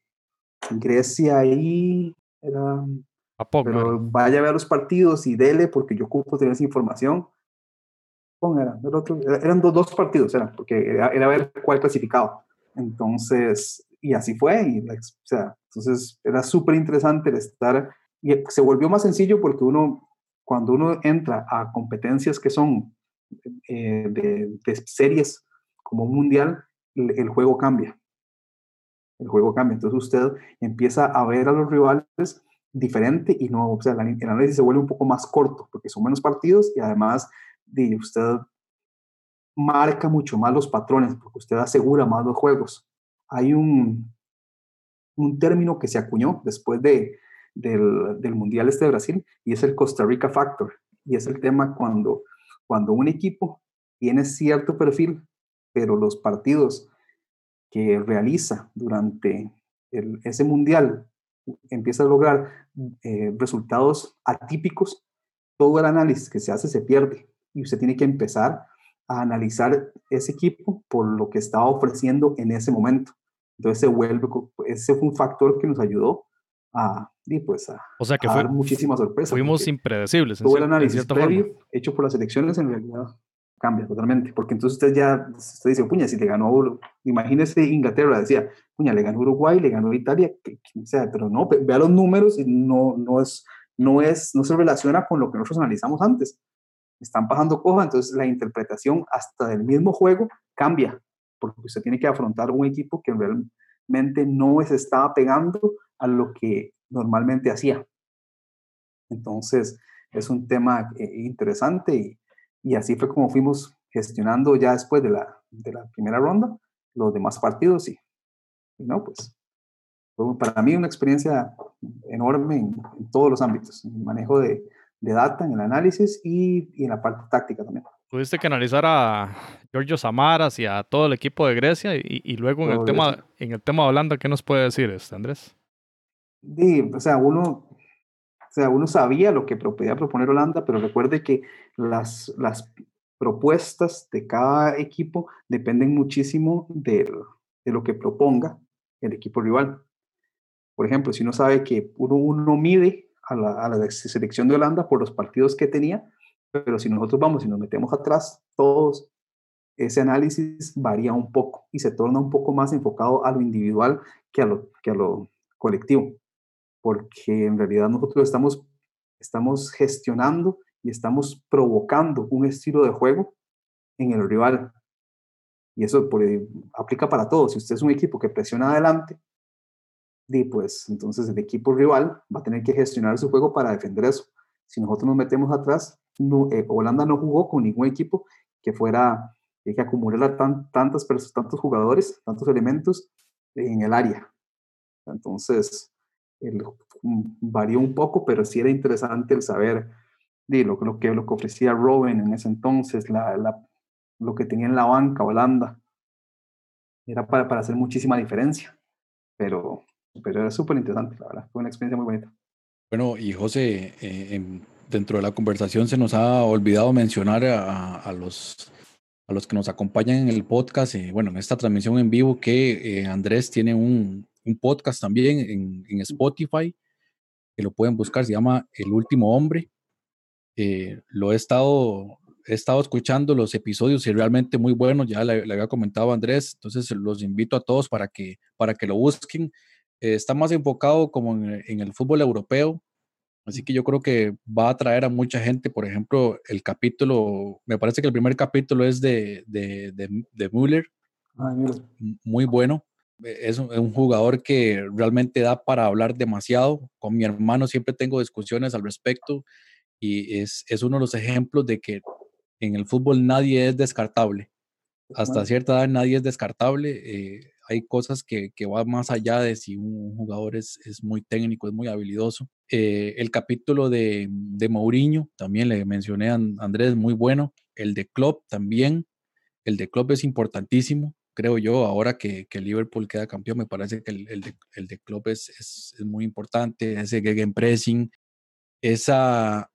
Grecia y era pero vaya a ver los partidos y dele porque yo ocupo tener esa información. Era, otro, eran dos, dos partidos, eran, porque era, era, ver cuál clasificaba. Entonces, y así fue. Y, o sea, entonces era súper interesante estar. Y se volvió más sencillo porque uno, cuando uno entra a competencias que son eh, de, de, series como un mundial, el, el juego cambia. El juego cambia. Entonces usted empieza a ver a los rivales diferente y no, o sea, el análisis se vuelve un poco más corto porque son menos partidos y además de usted marca mucho más los patrones porque usted asegura más los juegos. Hay un, un término que se acuñó después de, del, del Mundial este de Brasil y es el Costa Rica Factor y es el tema cuando, cuando un equipo tiene cierto perfil, pero los partidos que realiza durante ese mundial empieza a lograr eh, resultados atípicos, todo el análisis que se hace se pierde y usted tiene que empezar a analizar ese equipo por lo que estaba ofreciendo en ese momento. Entonces se vuelve, ese fue un factor que nos ayudó a, y pues a, o sea que dar muchísimas sorpresas. Fuimos impredecibles. Todo el análisis previo hecho por las elecciones en realidad cambia totalmente, porque entonces usted ya, usted dice, puña, si le ganó, imagínese Inglaterra, decía, puña, le ganó Uruguay, le ganó Italia, que, sea, pero no, vea los números y no, no, es, no, es, no se relaciona con lo que nosotros analizamos antes. Están pasando cosas, entonces la interpretación hasta del mismo juego cambia, porque usted tiene que afrontar un equipo que realmente no se estaba pegando a lo que normalmente hacía. Entonces, es un tema eh, interesante y, y así fue como fuimos gestionando ya después de la, de la primera ronda los demás partidos y, no, pues fue para mí una experiencia enorme en, todos los ámbitos, en el manejo de, de, data, en el análisis y, y, en la parte táctica también. Tuviste que analizar a Giorgio Samaras y a todo el equipo de Grecia y, y luego en el, tema, en el tema de Holanda, ¿qué nos puede decir este, Andrés? O sea, uno, o sea, uno sabía lo que podía proponer Holanda, pero recuerde que las, las propuestas de cada equipo dependen muchísimo de, de lo que proponga el equipo rival. Por ejemplo, si uno sabe que uno, uno mide a la, a la, selección de Holanda por los partidos que tenía, pero si nosotros vamos y nos metemos atrás, todos, ese análisis varía un poco y se torna un poco más enfocado a lo individual que a lo, que a lo colectivo porque en realidad nosotros estamos, estamos gestionando y estamos provocando un estilo de juego en el rival. Y eso por, aplica para todos. Si usted es un equipo que presiona adelante, y pues entonces el equipo rival va a tener que gestionar su juego para defender eso. Si nosotros nos metemos atrás, no, eh, Holanda no jugó con ningún equipo que fuera, eh, que acumulara tan, tantas, tantos jugadores, tantos elementos en el área. Entonces, mm, varió un poco, pero sí era interesante el saber de lo, que, lo que ofrecía Robin en ese entonces, lo que tenía en la banca Holanda. Era para, para hacer muchísima diferencia, pero, pero era súper interesante, la verdad. Fue una experiencia muy bonita. Bueno, y José, eh, dentro de la conversación se nos ha olvidado mencionar a, a, los, a los que nos acompañan en el podcast, y bueno, en esta transmisión en vivo, que eh, Andrés tiene un, un podcast también en, en, Spotify, que lo pueden buscar, se llama El Último Hombre. Eh, lo he estado, he estado escuchando los episodios y realmente muy buenos, ya le, le, había comentado a Andrés, entonces los invito a todos para que, para que lo busquen. Eh, está más enfocado como en, en, el fútbol europeo, así que yo creo que va a atraer a mucha gente. Por ejemplo, el capítulo, me parece que el primer capítulo es de, de, de, de Müller, Ay, muy bueno es un, jugador que realmente da para hablar demasiado. Con mi hermano siempre tengo discusiones al respecto y es, es uno de los ejemplos de que en el fútbol nadie es descartable. Hasta cierta edad nadie es descartable. Eh, hay cosas que, que, van más allá de si un jugador es, es muy técnico, es muy habilidoso. Eh, el capítulo de, de Mourinho, también le mencioné a Andrés, muy bueno. El de Klopp también. El de Klopp es importantísimo creo yo, ahora que, que, Liverpool queda campeón, me parece que el, el de, el de Klopp es, es, es, muy importante, ese gegenpressing, esa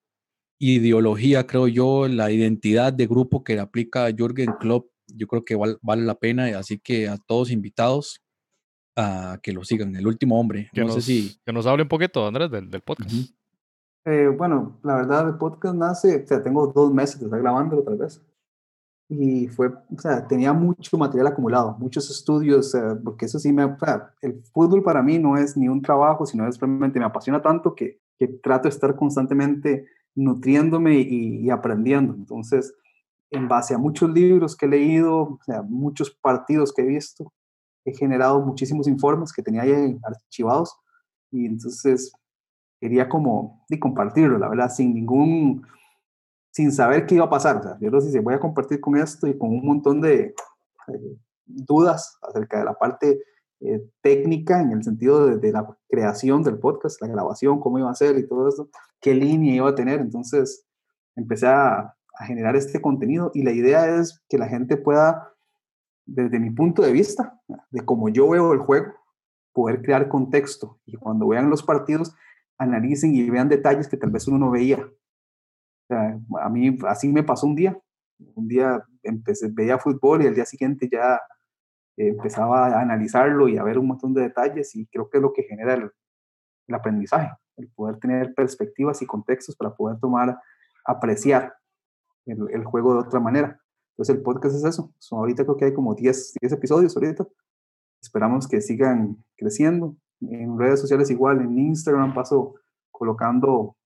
ideología, creo yo, la identidad de grupo que aplica Jürgen Klopp, yo creo que val, vale la pena, así que a todos invitados a que lo sigan, el último hombre. Que, no nos, sé si... que nos hable un poquito, Andrés, del, del podcast. Uh -huh. eh, bueno, la verdad, el podcast nace, o sea, tengo dos meses de estar grabándolo tal vez y fue, o sea, tenía mucho material acumulado, muchos estudios, eh, porque eso sí me, o sea, el fútbol para mí no es ni un trabajo, sino es realmente me apasiona tanto que, que trato de estar constantemente nutriéndome y, y, aprendiendo. Entonces, en base a muchos libros que he leído, o sea, muchos partidos que he visto, he generado muchísimos informes que tenía ahí archivados y entonces quería como de compartirlo, la verdad, sin ningún sin saber qué iba a pasar. O sea, yo lo dije, voy a compartir con esto y con un montón de eh, dudas acerca de la parte eh, técnica en el sentido de, la creación del podcast, la grabación, cómo iba a ser y todo eso, qué línea iba a tener. Entonces empecé a generar este contenido y la idea es que la gente pueda, desde mi punto de vista, de cómo yo veo el juego, poder crear contexto y cuando vean los partidos analicen y vean detalles que tal vez uno no veía a mí así me pasó un día. Un día empecé, veía fútbol y al día siguiente ya empezaba a analizarlo y a ver un montón de detalles y creo que es lo que genera el, el aprendizaje, el poder tener perspectivas y contextos para poder tomar, apreciar el, el, juego de otra manera. Entonces el podcast es eso. Son, ahorita creo que hay como 10, 10 episodios ahorita. Esperamos que sigan creciendo. En redes sociales igual, en Instagram paso colocando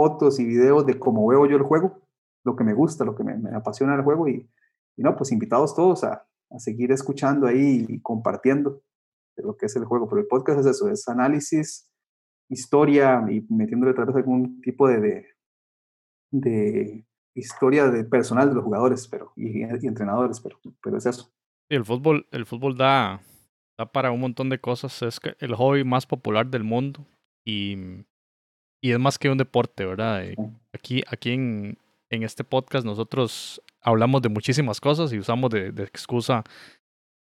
fotos y videos de cómo veo yo el juego, lo que me gusta, lo que me, apasiona el juego y, no, pues invitados todos a, seguir escuchando ahí y compartiendo lo que es el juego. Pero el podcast es eso, es análisis, historia y metiéndole tal vez algún tipo de, de, historia de personal de los jugadores pero, y, y, entrenadores, pero, pero es eso. El fútbol, el fútbol da, da para un montón de cosas, es el hobby más popular del mundo y y es más que un deporte, ¿verdad? Aquí, aquí en, en este podcast nosotros hablamos de muchísimas cosas y usamos de, de excusa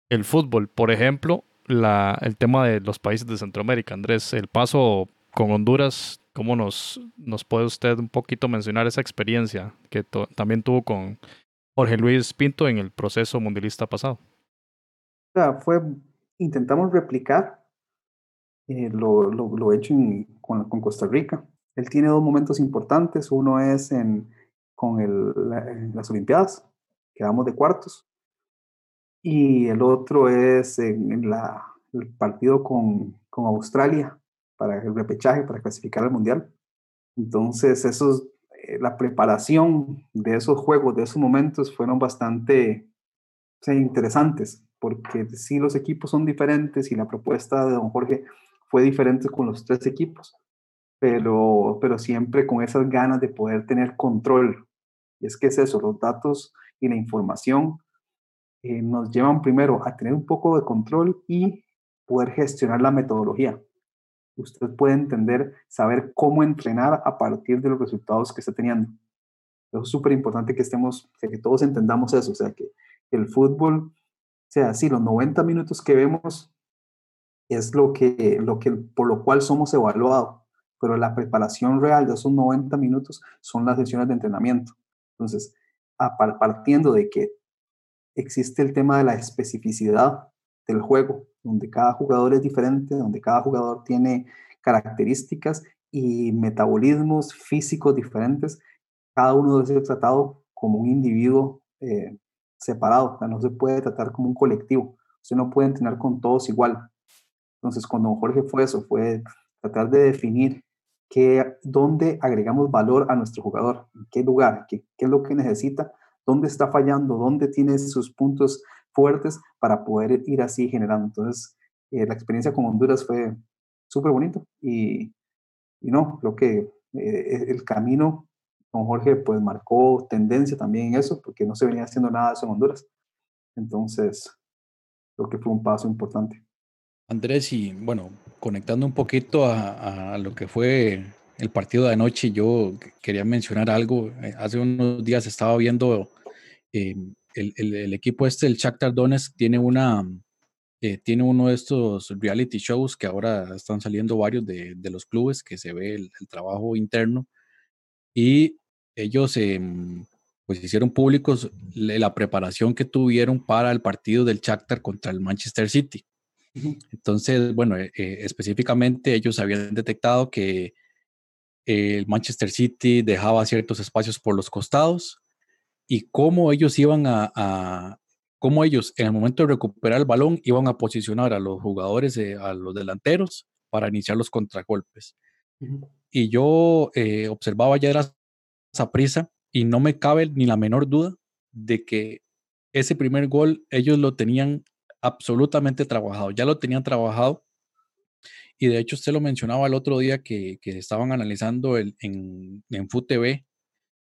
el fútbol. Por ejemplo, la, el tema de los países de Centroamérica. Andrés, el paso con Honduras, ¿cómo nos, nos puede usted un poquito mencionar esa experiencia que también tuvo con Jorge Luis Pinto en el proceso mundialista pasado? O sea, fue, intentamos replicar eh, lo, lo, lo, hecho en, con, con, Costa Rica. Él tiene dos momentos importantes. Uno es en, con el, la, las Olimpiadas, quedamos de cuartos. Y el otro es en, en la, el partido con, con, Australia para el repechaje, para clasificar al Mundial. Entonces, esos, eh, la preparación de esos juegos, de esos momentos, fueron bastante interesantes, porque sí los equipos son diferentes y la propuesta de don Jorge fue diferente con los tres equipos, pero, pero siempre con esas ganas de poder tener control. Y es que es eso, los datos y la información eh, nos llevan primero a tener un poco de control y poder gestionar la metodología. Usted puede entender, saber cómo entrenar a partir de los resultados que está teniendo. Es súper importante que estemos, que todos entendamos eso, o sea, que el fútbol, o sea, sí, los 90 minutos que vemos es lo que, lo que, por lo cual somos evaluados, pero la preparación real de esos 90 minutos son las sesiones de entrenamiento. Entonces, partiendo de que existe el tema de la especificidad del juego, donde cada jugador es diferente, donde cada jugador tiene características y metabolismos físicos diferentes, cada uno debe ser tratado como un individuo eh, separado, no se puede tratar como un colectivo, usted no puede entrenar con todos igual. Entonces, cuando Jorge fue eso, fue tratar de definir qué, dónde agregamos valor a nuestro jugador, en qué lugar, qué, es lo que necesita, dónde está fallando, dónde tiene sus puntos fuertes para poder ir así generando. Entonces, eh, la experiencia con Honduras fue súper bonito y, no, creo que eh, el camino con Jorge pues marcó tendencia también en eso, porque no se venía haciendo nada eso en Honduras. Entonces, creo que fue un paso importante. Andrés, y bueno, conectando un poquito a, lo que fue el partido de anoche, yo quería mencionar algo. Eh, hace unos días estaba viendo eh, el, el, equipo este, el Shakhtar Donetsk, tiene una, eh, tiene uno de estos reality shows que ahora están saliendo varios de, de los clubes, que se ve el, trabajo interno y ellos em, pues hicieron públicos la preparación que tuvieron para el partido del Shakhtar contra el Manchester City. Entonces, bueno, eh, eh, específicamente ellos habían detectado que el Manchester City dejaba ciertos espacios por los costados y cómo ellos iban a, cómo ellos en el momento de recuperar el balón iban a posicionar a los jugadores, a los delanteros para iniciar los contragolpes. Y yo eh, observaba ya esa prisa y no me cabe ni la menor duda de que ese primer gol ellos lo tenían absolutamente trabajado, ya lo tenían trabajado. Y de hecho usted lo mencionaba el otro día que, que estaban analizando el, en, en FUTV,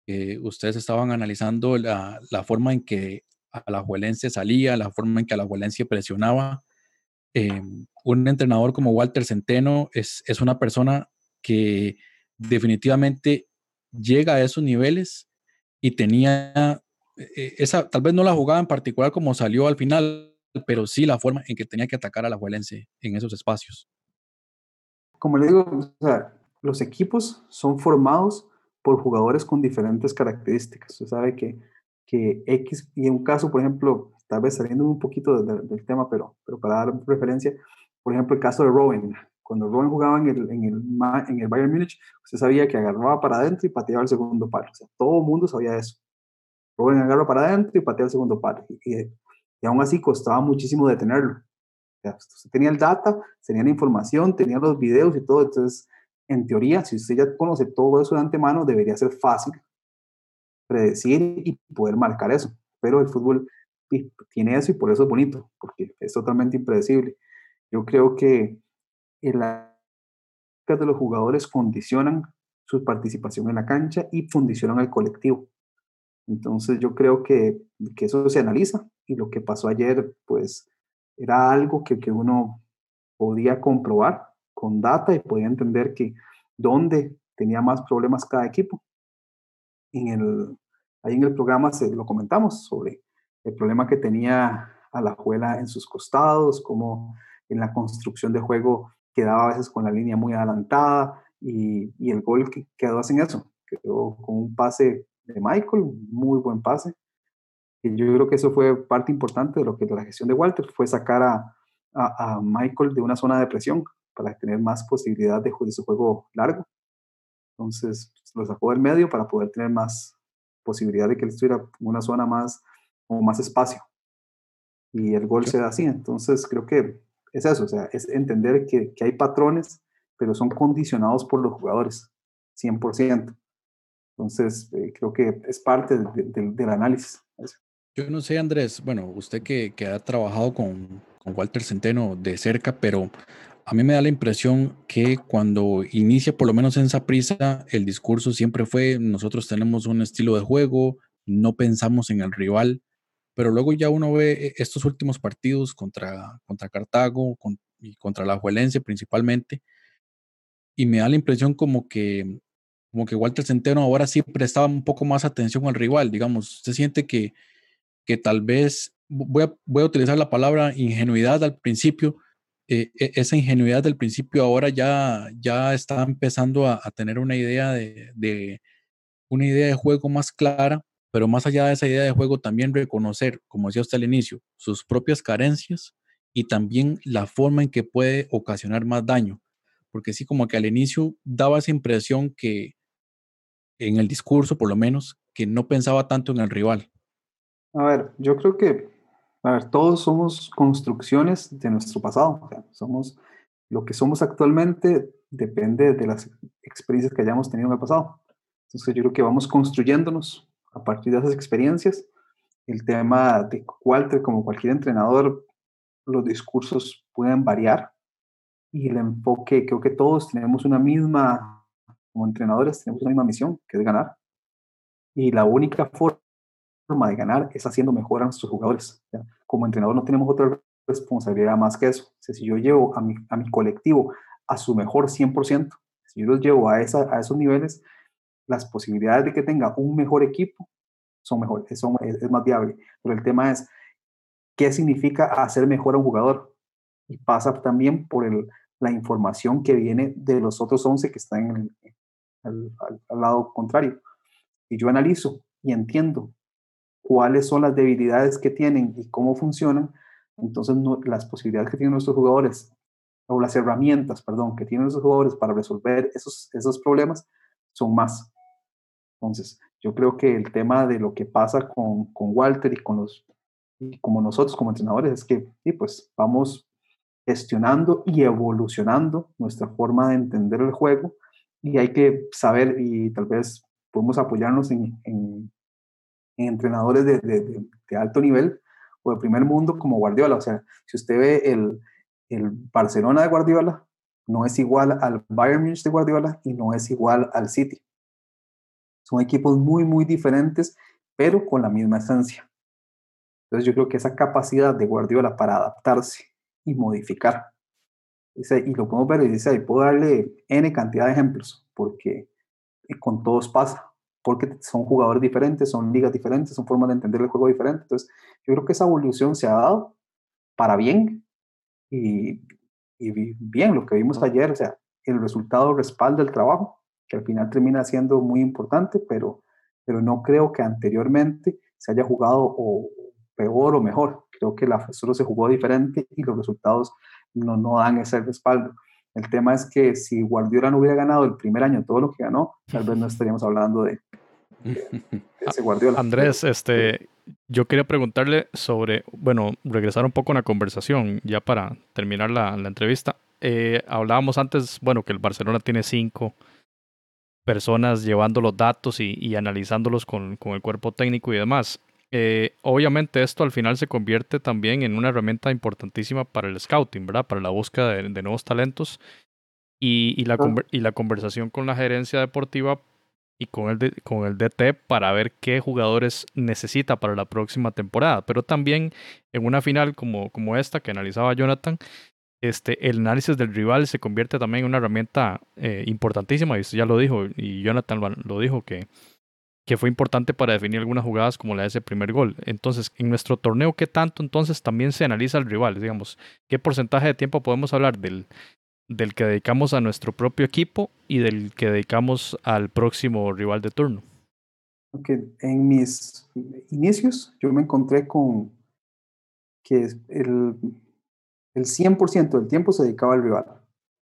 que ustedes estaban analizando la, la forma en que Alajuelense salía, la forma en que Alajuelense presionaba. Eh, un entrenador como Walter Centeno es, es una persona que definitivamente llega a esos niveles y tenía eh, esa, tal vez no la jugaba en particular como salió al final, pero sí la forma en que tenía que atacar a la Juelense en esos espacios. Como le digo, los equipos son formados por jugadores con diferentes características. Usted sabe que, que X, y en un caso, por ejemplo, tal vez saliendo un poquito del tema, pero, pero para dar referencia, por ejemplo, el caso de Robin. Cuando Robin jugaba en el, en el, en el Bayern Múnich, usted sabía que agarraba para adentro y pateaba el segundo palo. Todo mundo sabía eso. Robin agarra para adentro y patea el segundo palo. Aún así costaba muchísimo detenerlo. usted tenía el data, tenía la información, tenía los videos y todo, entonces, en teoría, si usted ya conoce todo eso de antemano, debería ser fácil predecir y poder marcar eso. Pero el fútbol tiene eso y por eso es bonito, porque es totalmente impredecible. Yo creo que las de los jugadores condicionan su participación en la cancha y condicionan al colectivo. Entonces yo creo que, que eso se analiza y lo que pasó ayer, pues era algo que, que uno podía comprobar con data y podía entender que dónde tenía más problemas cada equipo. En el, ahí en el programa se lo comentamos sobre el problema que tenía a la juela en sus costados, como en la construcción de juego quedaba a veces con la línea muy adelantada y, y el gol que quedó en eso, quedó con un pase de Michael, muy buen pase, y yo creo que eso fue parte importante de lo que la gestión de Walter fue sacar a, a, Michael de una zona de presión para tener más posibilidad de, de su juego largo. Entonces lo sacó del medio para poder tener más posibilidad de que él estuviera en una zona más o más espacio. Y el gol se da así. Entonces creo que es eso, o sea, es entender que, que hay patrones, pero son condicionados por los jugadores, 100%. Entonces, eh, creo que es parte del análisis. Yo no sé, Andrés, bueno, usted que, que ha trabajado con, con Walter Centeno de cerca, pero a mí me da la impresión que cuando inicia, por lo menos en esa prisa, el discurso siempre fue, nosotros tenemos un estilo de juego, no pensamos en el rival, pero luego ya uno ve eh, estos últimos partidos contra, contra Cartago y contra la Juelense principalmente, y me da la impresión como que, como que Walter Centeno ahora sí prestaba un poco más atención al rival, digamos, se siente que que tal vez, voy a, voy a utilizar la palabra ingenuidad al principio, eh, e, esa ingenuidad del principio ahora ya, ya está empezando a, tener una idea de, una idea de juego más clara, pero más allá de esa idea de juego también reconocer, como decía usted al inicio, sus propias carencias y también la forma en que puede ocasionar más daño, porque sí como que al inicio daba esa impresión que en el discurso por lo menos que no pensaba tanto en el rival, a ver, yo creo que, a ver, todos somos construcciones de nuestro pasado. somos lo que somos actualmente depende de las experiencias que hayamos tenido en el pasado. Entonces yo creo que vamos construyéndonos a partir de esas experiencias. El tema de Walter, como cualquier entrenador, los discursos pueden variar y el enfoque, creo que todos tenemos una misma, como entrenadores, tenemos una misma misión, que es ganar. Y la única forma de ganar es haciendo mejor a nuestros jugadores. Como entrenador no tenemos otra responsabilidad más que eso. si yo llevo a mi, a mi colectivo a su mejor 100%, si yo los llevo a, esa, a esos niveles, las posibilidades de que tenga un mejor equipo son mejores, son, es, más viable. Pero el tema es, ¿qué significa hacer mejor a un jugador? Y pasa también por el, la información que viene de los otros 11 que están en el, al, al, lado contrario. Y yo analizo y entiendo cuáles son las debilidades que tienen y cómo funcionan, entonces las posibilidades que tienen nuestros jugadores, o las herramientas, perdón, que tienen nuestros jugadores para resolver esos, esos problemas son más. Entonces, yo creo que el tema de lo que pasa con, con Walter y con los, y como nosotros como entrenadores, es que, sí, pues vamos gestionando y evolucionando nuestra forma de entender el juego y hay que saber y tal vez podemos apoyarnos en, en, entrenadores de, alto nivel o de primer mundo como Guardiola. O sea, si usted ve el, el Barcelona de Guardiola, no es igual al Bayern Munich de Guardiola y no es igual al City. Son equipos muy, muy diferentes, pero con la misma esencia. Entonces yo creo que esa capacidad de Guardiola para adaptarse y modificar, y lo podemos ver y dice, ahí puedo darle N cantidad de ejemplos, porque con todos pasa porque son jugadores diferentes, son ligas diferentes, son formas de entender el juego diferentes. Entonces, yo creo que esa evolución se ha dado para bien y, y bien, lo que vimos ayer, o sea, el resultado respalda el trabajo, que al final termina siendo muy importante, pero, pero no creo que anteriormente se haya jugado o peor o mejor. Creo que la solo se jugó diferente y los resultados no, no dan ese respaldo. El tema es que si Guardiola no hubiera ganado el primer año todo lo que ganó, tal vez no estaríamos hablando de, ese Guardiola. Andrés, este, yo quería preguntarle sobre, bueno, regresar un poco a la conversación ya para terminar la, la entrevista. Eh, hablábamos antes, bueno, que el Barcelona tiene cinco personas llevando los datos y, y analizándolos con, con, el cuerpo técnico y demás. Eh, obviamente esto al final se convierte también en una herramienta importantísima para el scouting, ¿verdad? Para la búsqueda de, nuevos talentos y, y, la, y la conversación con la gerencia deportiva y con el, con el DT para ver qué jugadores necesita para la próxima temporada. Pero también en una final como, como esta que analizaba Jonathan, este, el análisis del rival se convierte también en una herramienta eh, importantísima, y usted ya lo dijo, y Jonathan lo dijo, que que fue importante para definir algunas jugadas como la de ese primer gol. Entonces, en nuestro torneo, ¿qué tanto entonces también se analiza el rival? Digamos, ¿qué porcentaje de tiempo podemos hablar del, del que dedicamos a nuestro propio equipo y del que dedicamos al próximo rival de turno? Okay. En mis inicios yo me encontré con que el, el 100% del tiempo se dedicaba al rival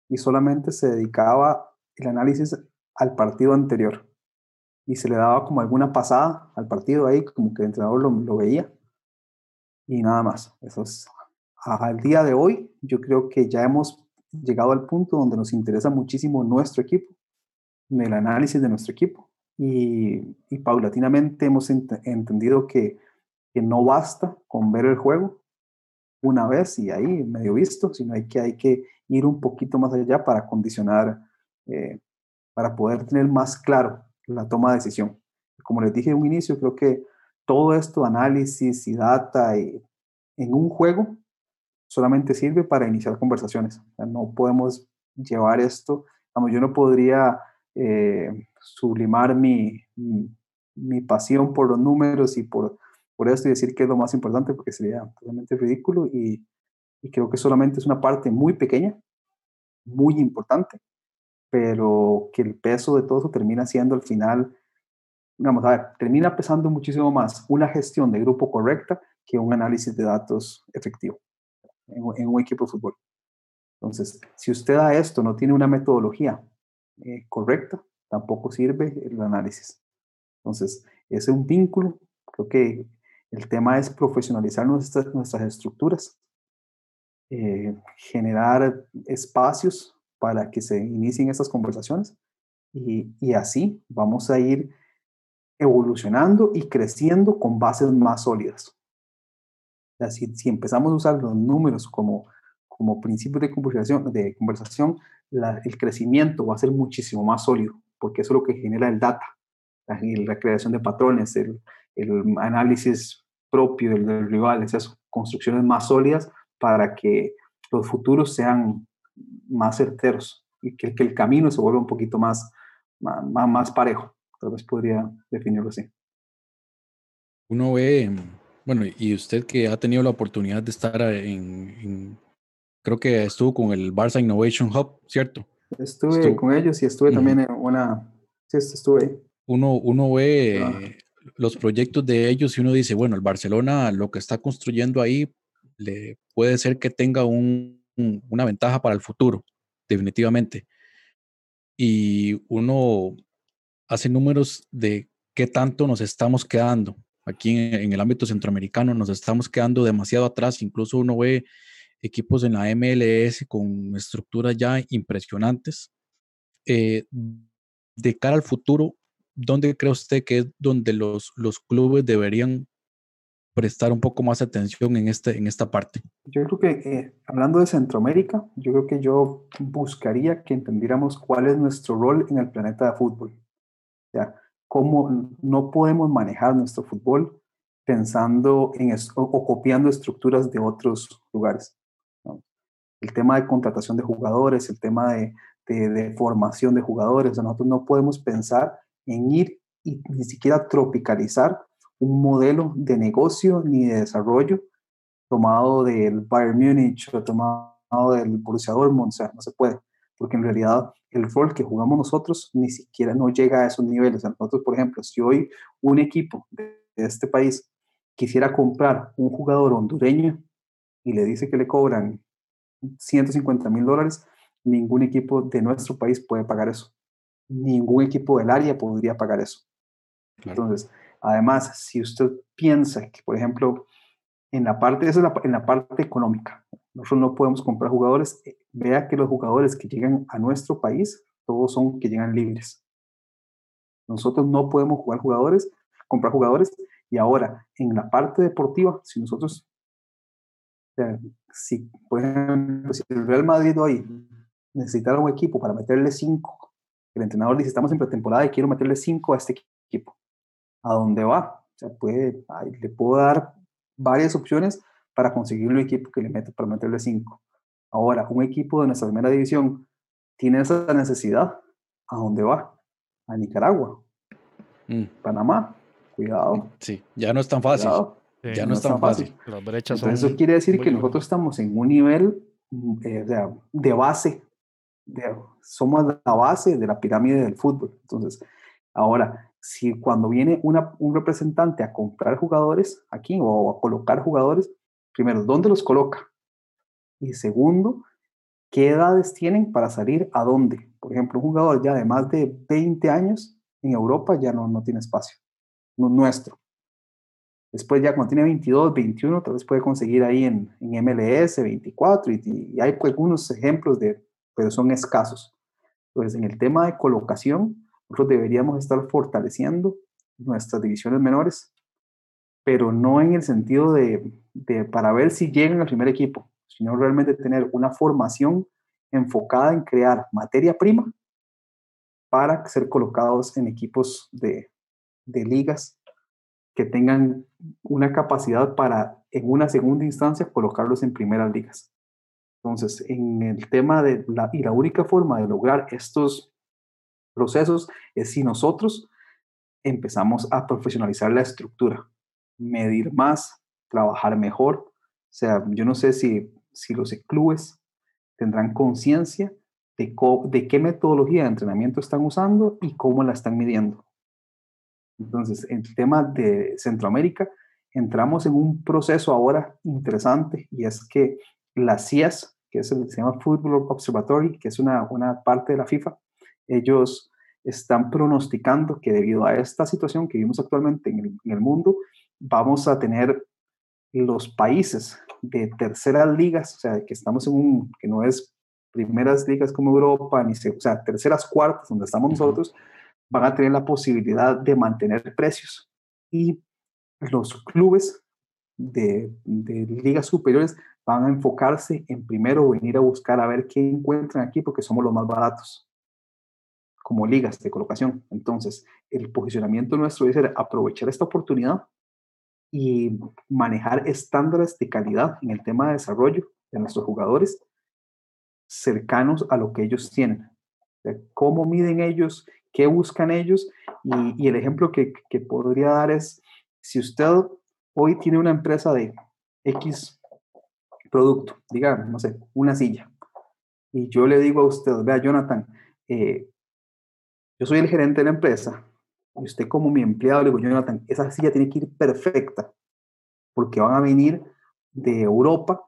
y solamente se dedicaba el análisis al partido anterior y se le daba como alguna pasada al partido ahí, como que el entrenador lo, lo veía y nada más. Eso es, al día de hoy, yo creo que ya hemos llegado al punto donde nos interesa muchísimo nuestro equipo, el análisis de nuestro equipo y, paulatinamente hemos ent entendido que que no basta con ver el juego una vez y ahí medio visto, sino hay que, hay que ir un poquito más allá para condicionar, eh, para poder tener más claro la toma de decisión. Como les dije en un inicio, creo que todo esto, análisis y data y, en un juego, solamente sirve para iniciar conversaciones. no podemos llevar esto, vamos, yo no podría eh, sublimar mi, mi, pasión por los números y por, por esto y decir que es lo más importante porque sería totalmente ridículo y creo que solamente es una parte muy pequeña, muy importante, pero que el peso de todo eso termina siendo al final, vamos a ver, termina pesando muchísimo más una gestión de grupo correcta que un análisis de datos efectivo en, un equipo de fútbol. Entonces, si usted a esto no tiene una metodología eh, correcta, tampoco sirve el análisis. Entonces, ese es un vínculo. Creo que el tema es profesionalizar nuestras, nuestras estructuras, eh, generar espacios para que se inicien estas conversaciones. Y, así vamos a ir evolucionando y creciendo con bases más sólidas. Si, si, empezamos a usar los números como, como principios de conversación, de conversación el crecimiento va a ser muchísimo más sólido, porque eso es lo que genera el data, la, la creación de patrones, el, el análisis propio del, del rival, esas construcciones más sólidas para que los futuros sean más certeros y que, que el camino se vuelva un poquito más, más, más parejo. Tal vez podría definirlo así. Uno ve bueno, y usted que ha tenido la oportunidad de estar en, creo que estuvo con el Barça Innovation Hub, ¿cierto? Estuve con ellos y estuve también en una, sí, estuve Uno, uno ve los proyectos de ellos y uno dice, bueno, el Barcelona lo que está construyendo ahí le puede ser que tenga un, una ventaja para el futuro, definitivamente. Y uno hace números de qué tanto nos estamos quedando Aquí en, el ámbito centroamericano nos estamos quedando demasiado atrás. Incluso uno ve equipos en la MLS con estructuras ya impresionantes. Eh, de cara al futuro, ¿dónde cree usted que es donde los, los clubes deberían prestar un poco más atención en, este, en esta parte? Yo creo que eh, hablando de Centroamérica, yo creo que yo buscaría que entendiéramos cuál es nuestro rol en el planeta de fútbol. O sea, cómo no podemos manejar nuestro fútbol pensando en o, copiando estructuras de otros lugares. El tema de contratación de jugadores, el tema de, de, formación de jugadores, nosotros no podemos pensar en ir y ni siquiera tropicalizar un modelo de negocio ni de desarrollo tomado del Bayern Múnich o tomado del Borussia Dortmund, o sea, no se puede porque en realidad el rol que jugamos nosotros ni siquiera no llega a esos niveles. Nosotros, por ejemplo, si hoy un equipo de este país quisiera comprar un jugador hondureño y le dice que le cobran 150 mil dólares, ningún equipo de nuestro país puede pagar eso. Ningún equipo del área podría pagar eso. Entonces, además, si usted piensa que, por ejemplo, en la parte, esa es en la parte económica, nosotros no podemos comprar jugadores. Eh, vea que los jugadores que llegan a nuestro país, todos son que llegan libres. Nosotros no podemos jugar jugadores, comprar jugadores. Y ahora, en la parte deportiva, si nosotros, si el Real Madrid hoy necesitara un equipo para meterle cinco, el entrenador dice, estamos en pretemporada y quiero meterle cinco a este equipo, ¿a dónde va? O sea, puede, le puedo dar varias opciones para conseguir un equipo que le mete para meterle 5. Ahora, un equipo de nuestra primera división tiene esa necesidad. ¿A dónde va? A Nicaragua. Mm. Panamá. Cuidado. Sí, ya no es tan fácil. ya no, es tan fácil. Las brechas eso quiere decir que nosotros estamos en un nivel mm, eh, de, base. somos la base de la pirámide del fútbol. Entonces, ahora, si cuando viene un representante a comprar jugadores aquí o a colocar jugadores, primero, ¿dónde los coloca? Y segundo, ¿qué edades tienen para salir a dónde? Por ejemplo, un jugador ya de más de 20 años en Europa ya no, no tiene espacio, nuestro. Después ya cuando tiene 22, 21, tal vez puede conseguir ahí en, en MLS 24 y, y hay algunos ejemplos de, pero son escasos. Entonces, en el tema de colocación, nosotros deberíamos estar fortaleciendo nuestras divisiones menores pero no en el sentido de, de para ver si llegan al primer equipo, sino realmente tener una formación enfocada en crear materia prima para ser colocados en equipos de, de ligas que tengan una capacidad para en una segunda instancia colocarlos en primeras ligas. Entonces, en el tema de y la única forma de lograr estos procesos es si nosotros empezamos a profesionalizar la estructura, medir más, trabajar mejor. O sea, yo no sé si, si los clubes tendrán conciencia de, qué metodología de entrenamiento están usando y cómo la están midiendo. Entonces, en el tema de Centroamérica, entramos en un proceso ahora interesante y es que las CIAS, que es el, se llama Football Observatory, que es una, una parte de la FIFA, ellos están pronosticando que debido a esta situación que vivimos actualmente en el, en el mundo, vamos a tener los países de terceras ligas, o sea, que estamos en un, que no es primeras ligas como Europa, ni o sea, terceras cuartas, donde estamos nosotros, van a tener la posibilidad de mantener precios. Y los clubes de, de, ligas superiores van a enfocarse en primero venir a buscar a ver qué encuentran aquí porque somos los más baratos como ligas de colocación. Entonces, el posicionamiento nuestro es aprovechar esta oportunidad y manejar estándares de calidad en el tema de desarrollo de nuestros jugadores cercanos a lo que ellos tienen. ¿Cómo miden ellos? ¿Qué buscan ellos? Y, el ejemplo que, que, podría dar es, si usted hoy tiene una empresa de X producto, digamos, no sé, una silla, y yo le digo a usted, vea, Jonathan, eh, yo soy el gerente de la empresa, y usted como mi empleado le digo, Jonathan, esa silla tiene que ir perfecta, porque van a venir de Europa,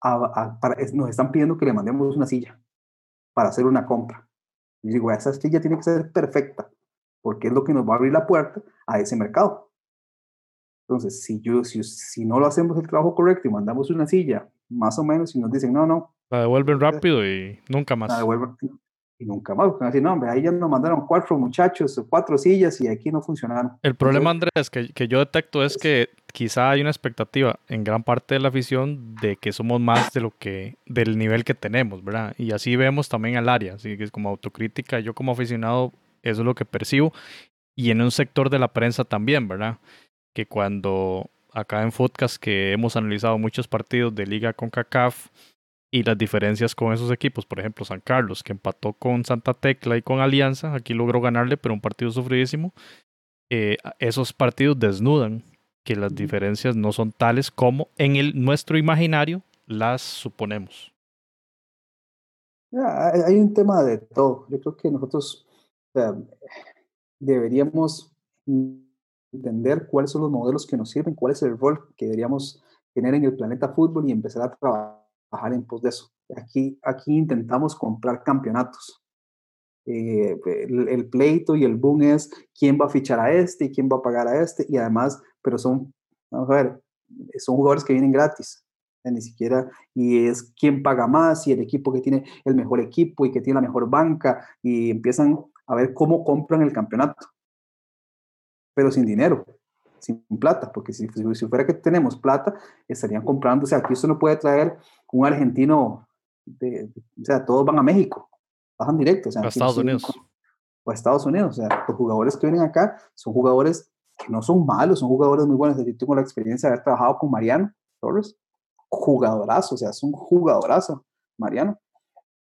a, para, nos están pidiendo que le mandemos una silla para hacer una compra. Y digo, esa silla tiene que ser perfecta, porque es lo que nos va a abrir la puerta a ese mercado. Entonces, si, yo, si, si no lo hacemos el trabajo correcto y mandamos una silla, más o menos, y nos dicen, no, no. La devuelven rápido y nunca más. La devuelven, y nunca más, porque decir, no, hombre, ahí ya nos mandaron cuatro muchachos, cuatro sillas y aquí no funcionaron. El problema, Andrés, que, que yo detecto es que quizá hay una expectativa en gran parte de la afición de que somos más de lo que, del nivel que tenemos, ¿verdad? Y así vemos también al área, así que es como autocrítica, yo como aficionado, eso es lo que percibo, y en un sector de la prensa también, ¿verdad? Que cuando acá en Footcast que hemos analizado muchos partidos de liga con CACAF, y las diferencias con esos equipos, por ejemplo, San Carlos, que empató con Santa Tecla y con Alianza, aquí logró ganarle, pero un partido sufridísimo. Eh, esos partidos desnudan que las diferencias no son tales como en el, nuestro imaginario las suponemos. hay un tema de todo. Yo creo que nosotros deberíamos entender cuáles son los modelos que nos sirven, cuál es el rol que deberíamos tener en el planeta fútbol y empezar a trabajar trabajar en pos de eso. Aquí, aquí intentamos comprar campeonatos. Eh, el, el, pleito y el boom es quién va a fichar a este y quién va a pagar a este y además, pero son, vamos a ver, son jugadores que vienen gratis, ni siquiera, y es quién paga más y el equipo que tiene el mejor equipo y que tiene la mejor banca y empiezan a ver cómo compran el campeonato, pero sin dinero sin plata, porque si, si, fuera que tenemos plata, estarían comprando, o sea, aquí usted no puede traer un argentino, de, o sea, todos van a México, bajan directo, o sea, a Estados Unidos. O a Estados Unidos, o sea, los jugadores que vienen acá son jugadores que no son malos, son jugadores muy buenos. Yo tengo la experiencia de haber trabajado con Mariano Torres, jugadorazo, o sea, es un jugadorazo, Mariano,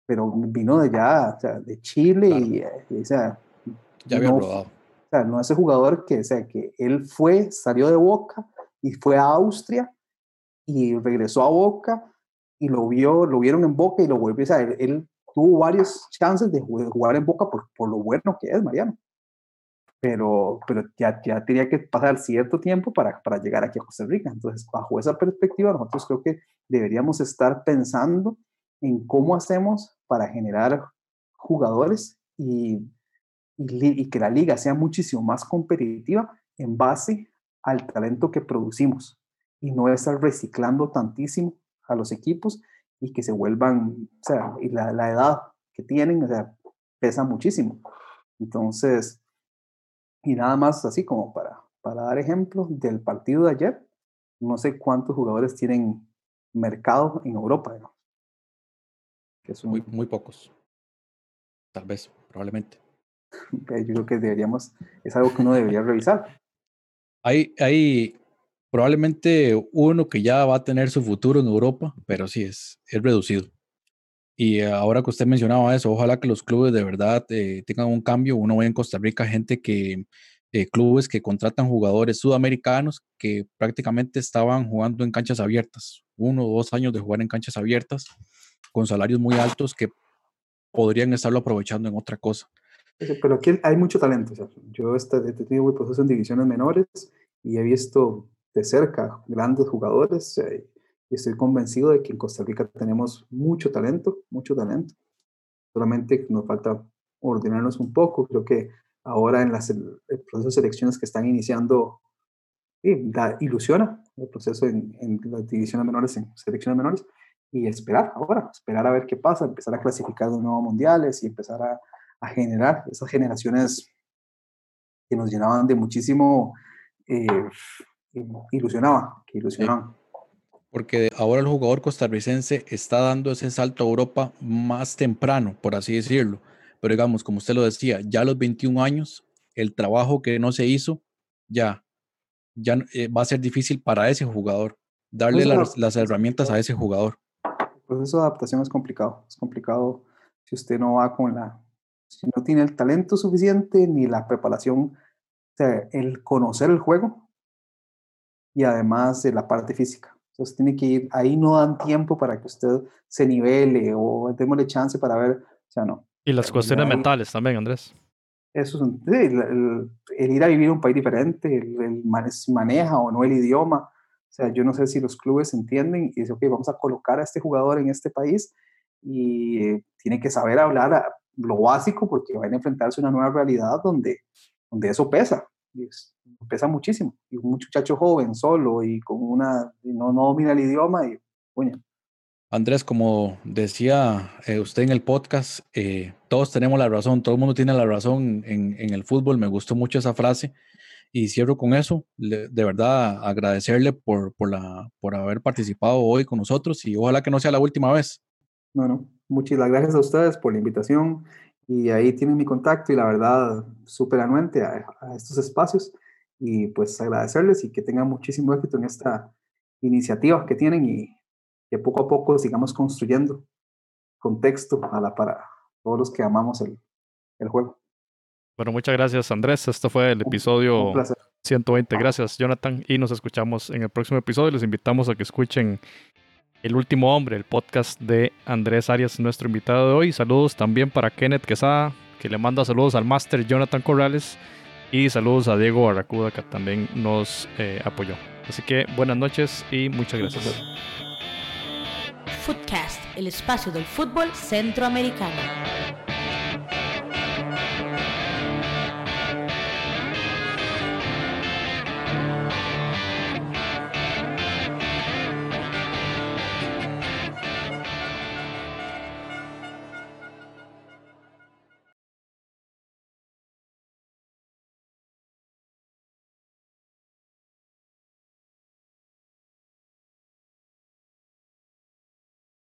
pero vino de allá, o sea, de Chile y, o sea, ya había no, probado o sea, no ese jugador que, o sea, que él fue, salió de Boca y fue a Austria y regresó a Boca y lo vio, lo vieron en Boca y lo volvió, o sea, él, tuvo varias chances de jugar en Boca por, por lo bueno que es Mariano. Pero, pero ya, ya tenía que pasar cierto tiempo para, para llegar aquí a Costa Rica. Entonces, bajo esa perspectiva, nosotros creo que deberíamos estar pensando en cómo hacemos para generar jugadores y y, que la liga sea muchísimo más competitiva en base al talento que producimos y no estar reciclando tantísimo a los equipos y que se vuelvan, o sea, y la, edad que tienen, o sea, pesa muchísimo. Entonces, y nada más así como para, para dar ejemplo, del partido de ayer, no sé cuántos jugadores tienen mercado en Europa. Son muy, muy pocos. Tal vez, probablemente. Yo creo que deberíamos, es algo que uno debería revisar. Hay, hay probablemente uno que ya va a tener su futuro en Europa, pero sí es, es reducido. Y ahora que usted mencionaba eso, ojalá que los clubes de verdad eh, tengan un cambio. Uno ve en Costa Rica gente que, eh, clubes que contratan jugadores sudamericanos que prácticamente estaban jugando en canchas abiertas, uno o dos años de jugar en canchas abiertas, con salarios muy altos que podrían estarlo aprovechando en otra cosa. Pero aquí hay mucho talento. yo he tenido muy proceso en divisiones menores y he visto de cerca grandes jugadores eh, y estoy convencido de que en Costa Rica tenemos mucho talento, mucho talento. Solamente nos falta ordenarnos un poco. Creo que ahora en las, el proceso de selecciones que están iniciando, sí, ilusiona el proceso en, en las divisiones menores, en selecciones menores, y esperar ahora, esperar a ver qué pasa, empezar a clasificar de nuevo mundiales y empezar a, a generar esas generaciones que nos llenaban de muchísimo, eh, ilusionaba, que ilusionaban. Porque ahora el jugador costarricense está dando ese salto a Europa más temprano, por así decirlo. Pero digamos, como usted lo decía, ya a los 21 años, el trabajo que no se hizo, ya, ya eh, va a ser difícil para ese jugador, darle las, las herramientas a ese jugador. El proceso de adaptación es complicado, es complicado si usted no va con la, si no tiene el talento suficiente ni la preparación, o sea, el conocer el juego y además de la parte física. Entonces tiene que ir, ahí no dan tiempo para que usted se nivele o démosle chance para ver, o sea, no. Y las cuestiones mentales también, Andrés. Eso es el, ir a vivir un país diferente, el, maneja o no el idioma. O sea, yo no sé si los clubes entienden y dicen, ok, vamos a colocar a este jugador en este país y tiene que saber hablar lo básico porque van a enfrentarse a una nueva realidad donde, donde eso pesa, pesa muchísimo. Y un muchacho joven, solo y con una, no, no domina el idioma y, bueno. Andrés, como decía eh, usted en el podcast, eh, todos tenemos la razón, todo el mundo tiene la razón en, en, el fútbol. Me gustó mucho esa frase y cierro con eso. de verdad, agradecerle por, por, la, por haber participado hoy con nosotros y ojalá que no sea la última vez. No, no, muchas gracias a ustedes por la invitación y ahí tienen mi contacto y la verdad súper anuente a, estos espacios y pues agradecerles y que tengan muchísimo éxito en esta iniciativa que tienen y que poco a poco sigamos construyendo contexto a la, para todos los que amamos el, el juego. Bueno, muchas gracias Andrés. Esto fue el episodio 120. Gracias Jonathan y nos escuchamos en el próximo episodio. Les invitamos a que escuchen el último hombre, el podcast de Andrés Arias, nuestro invitado de hoy. Saludos también para Kenneth Quesada, que le manda saludos al máster Jonathan Corrales. Y saludos a Diego Barracuda, que también nos eh, apoyó. Así que buenas noches y muchas gracias. Footcast, el espacio del fútbol centroamericano.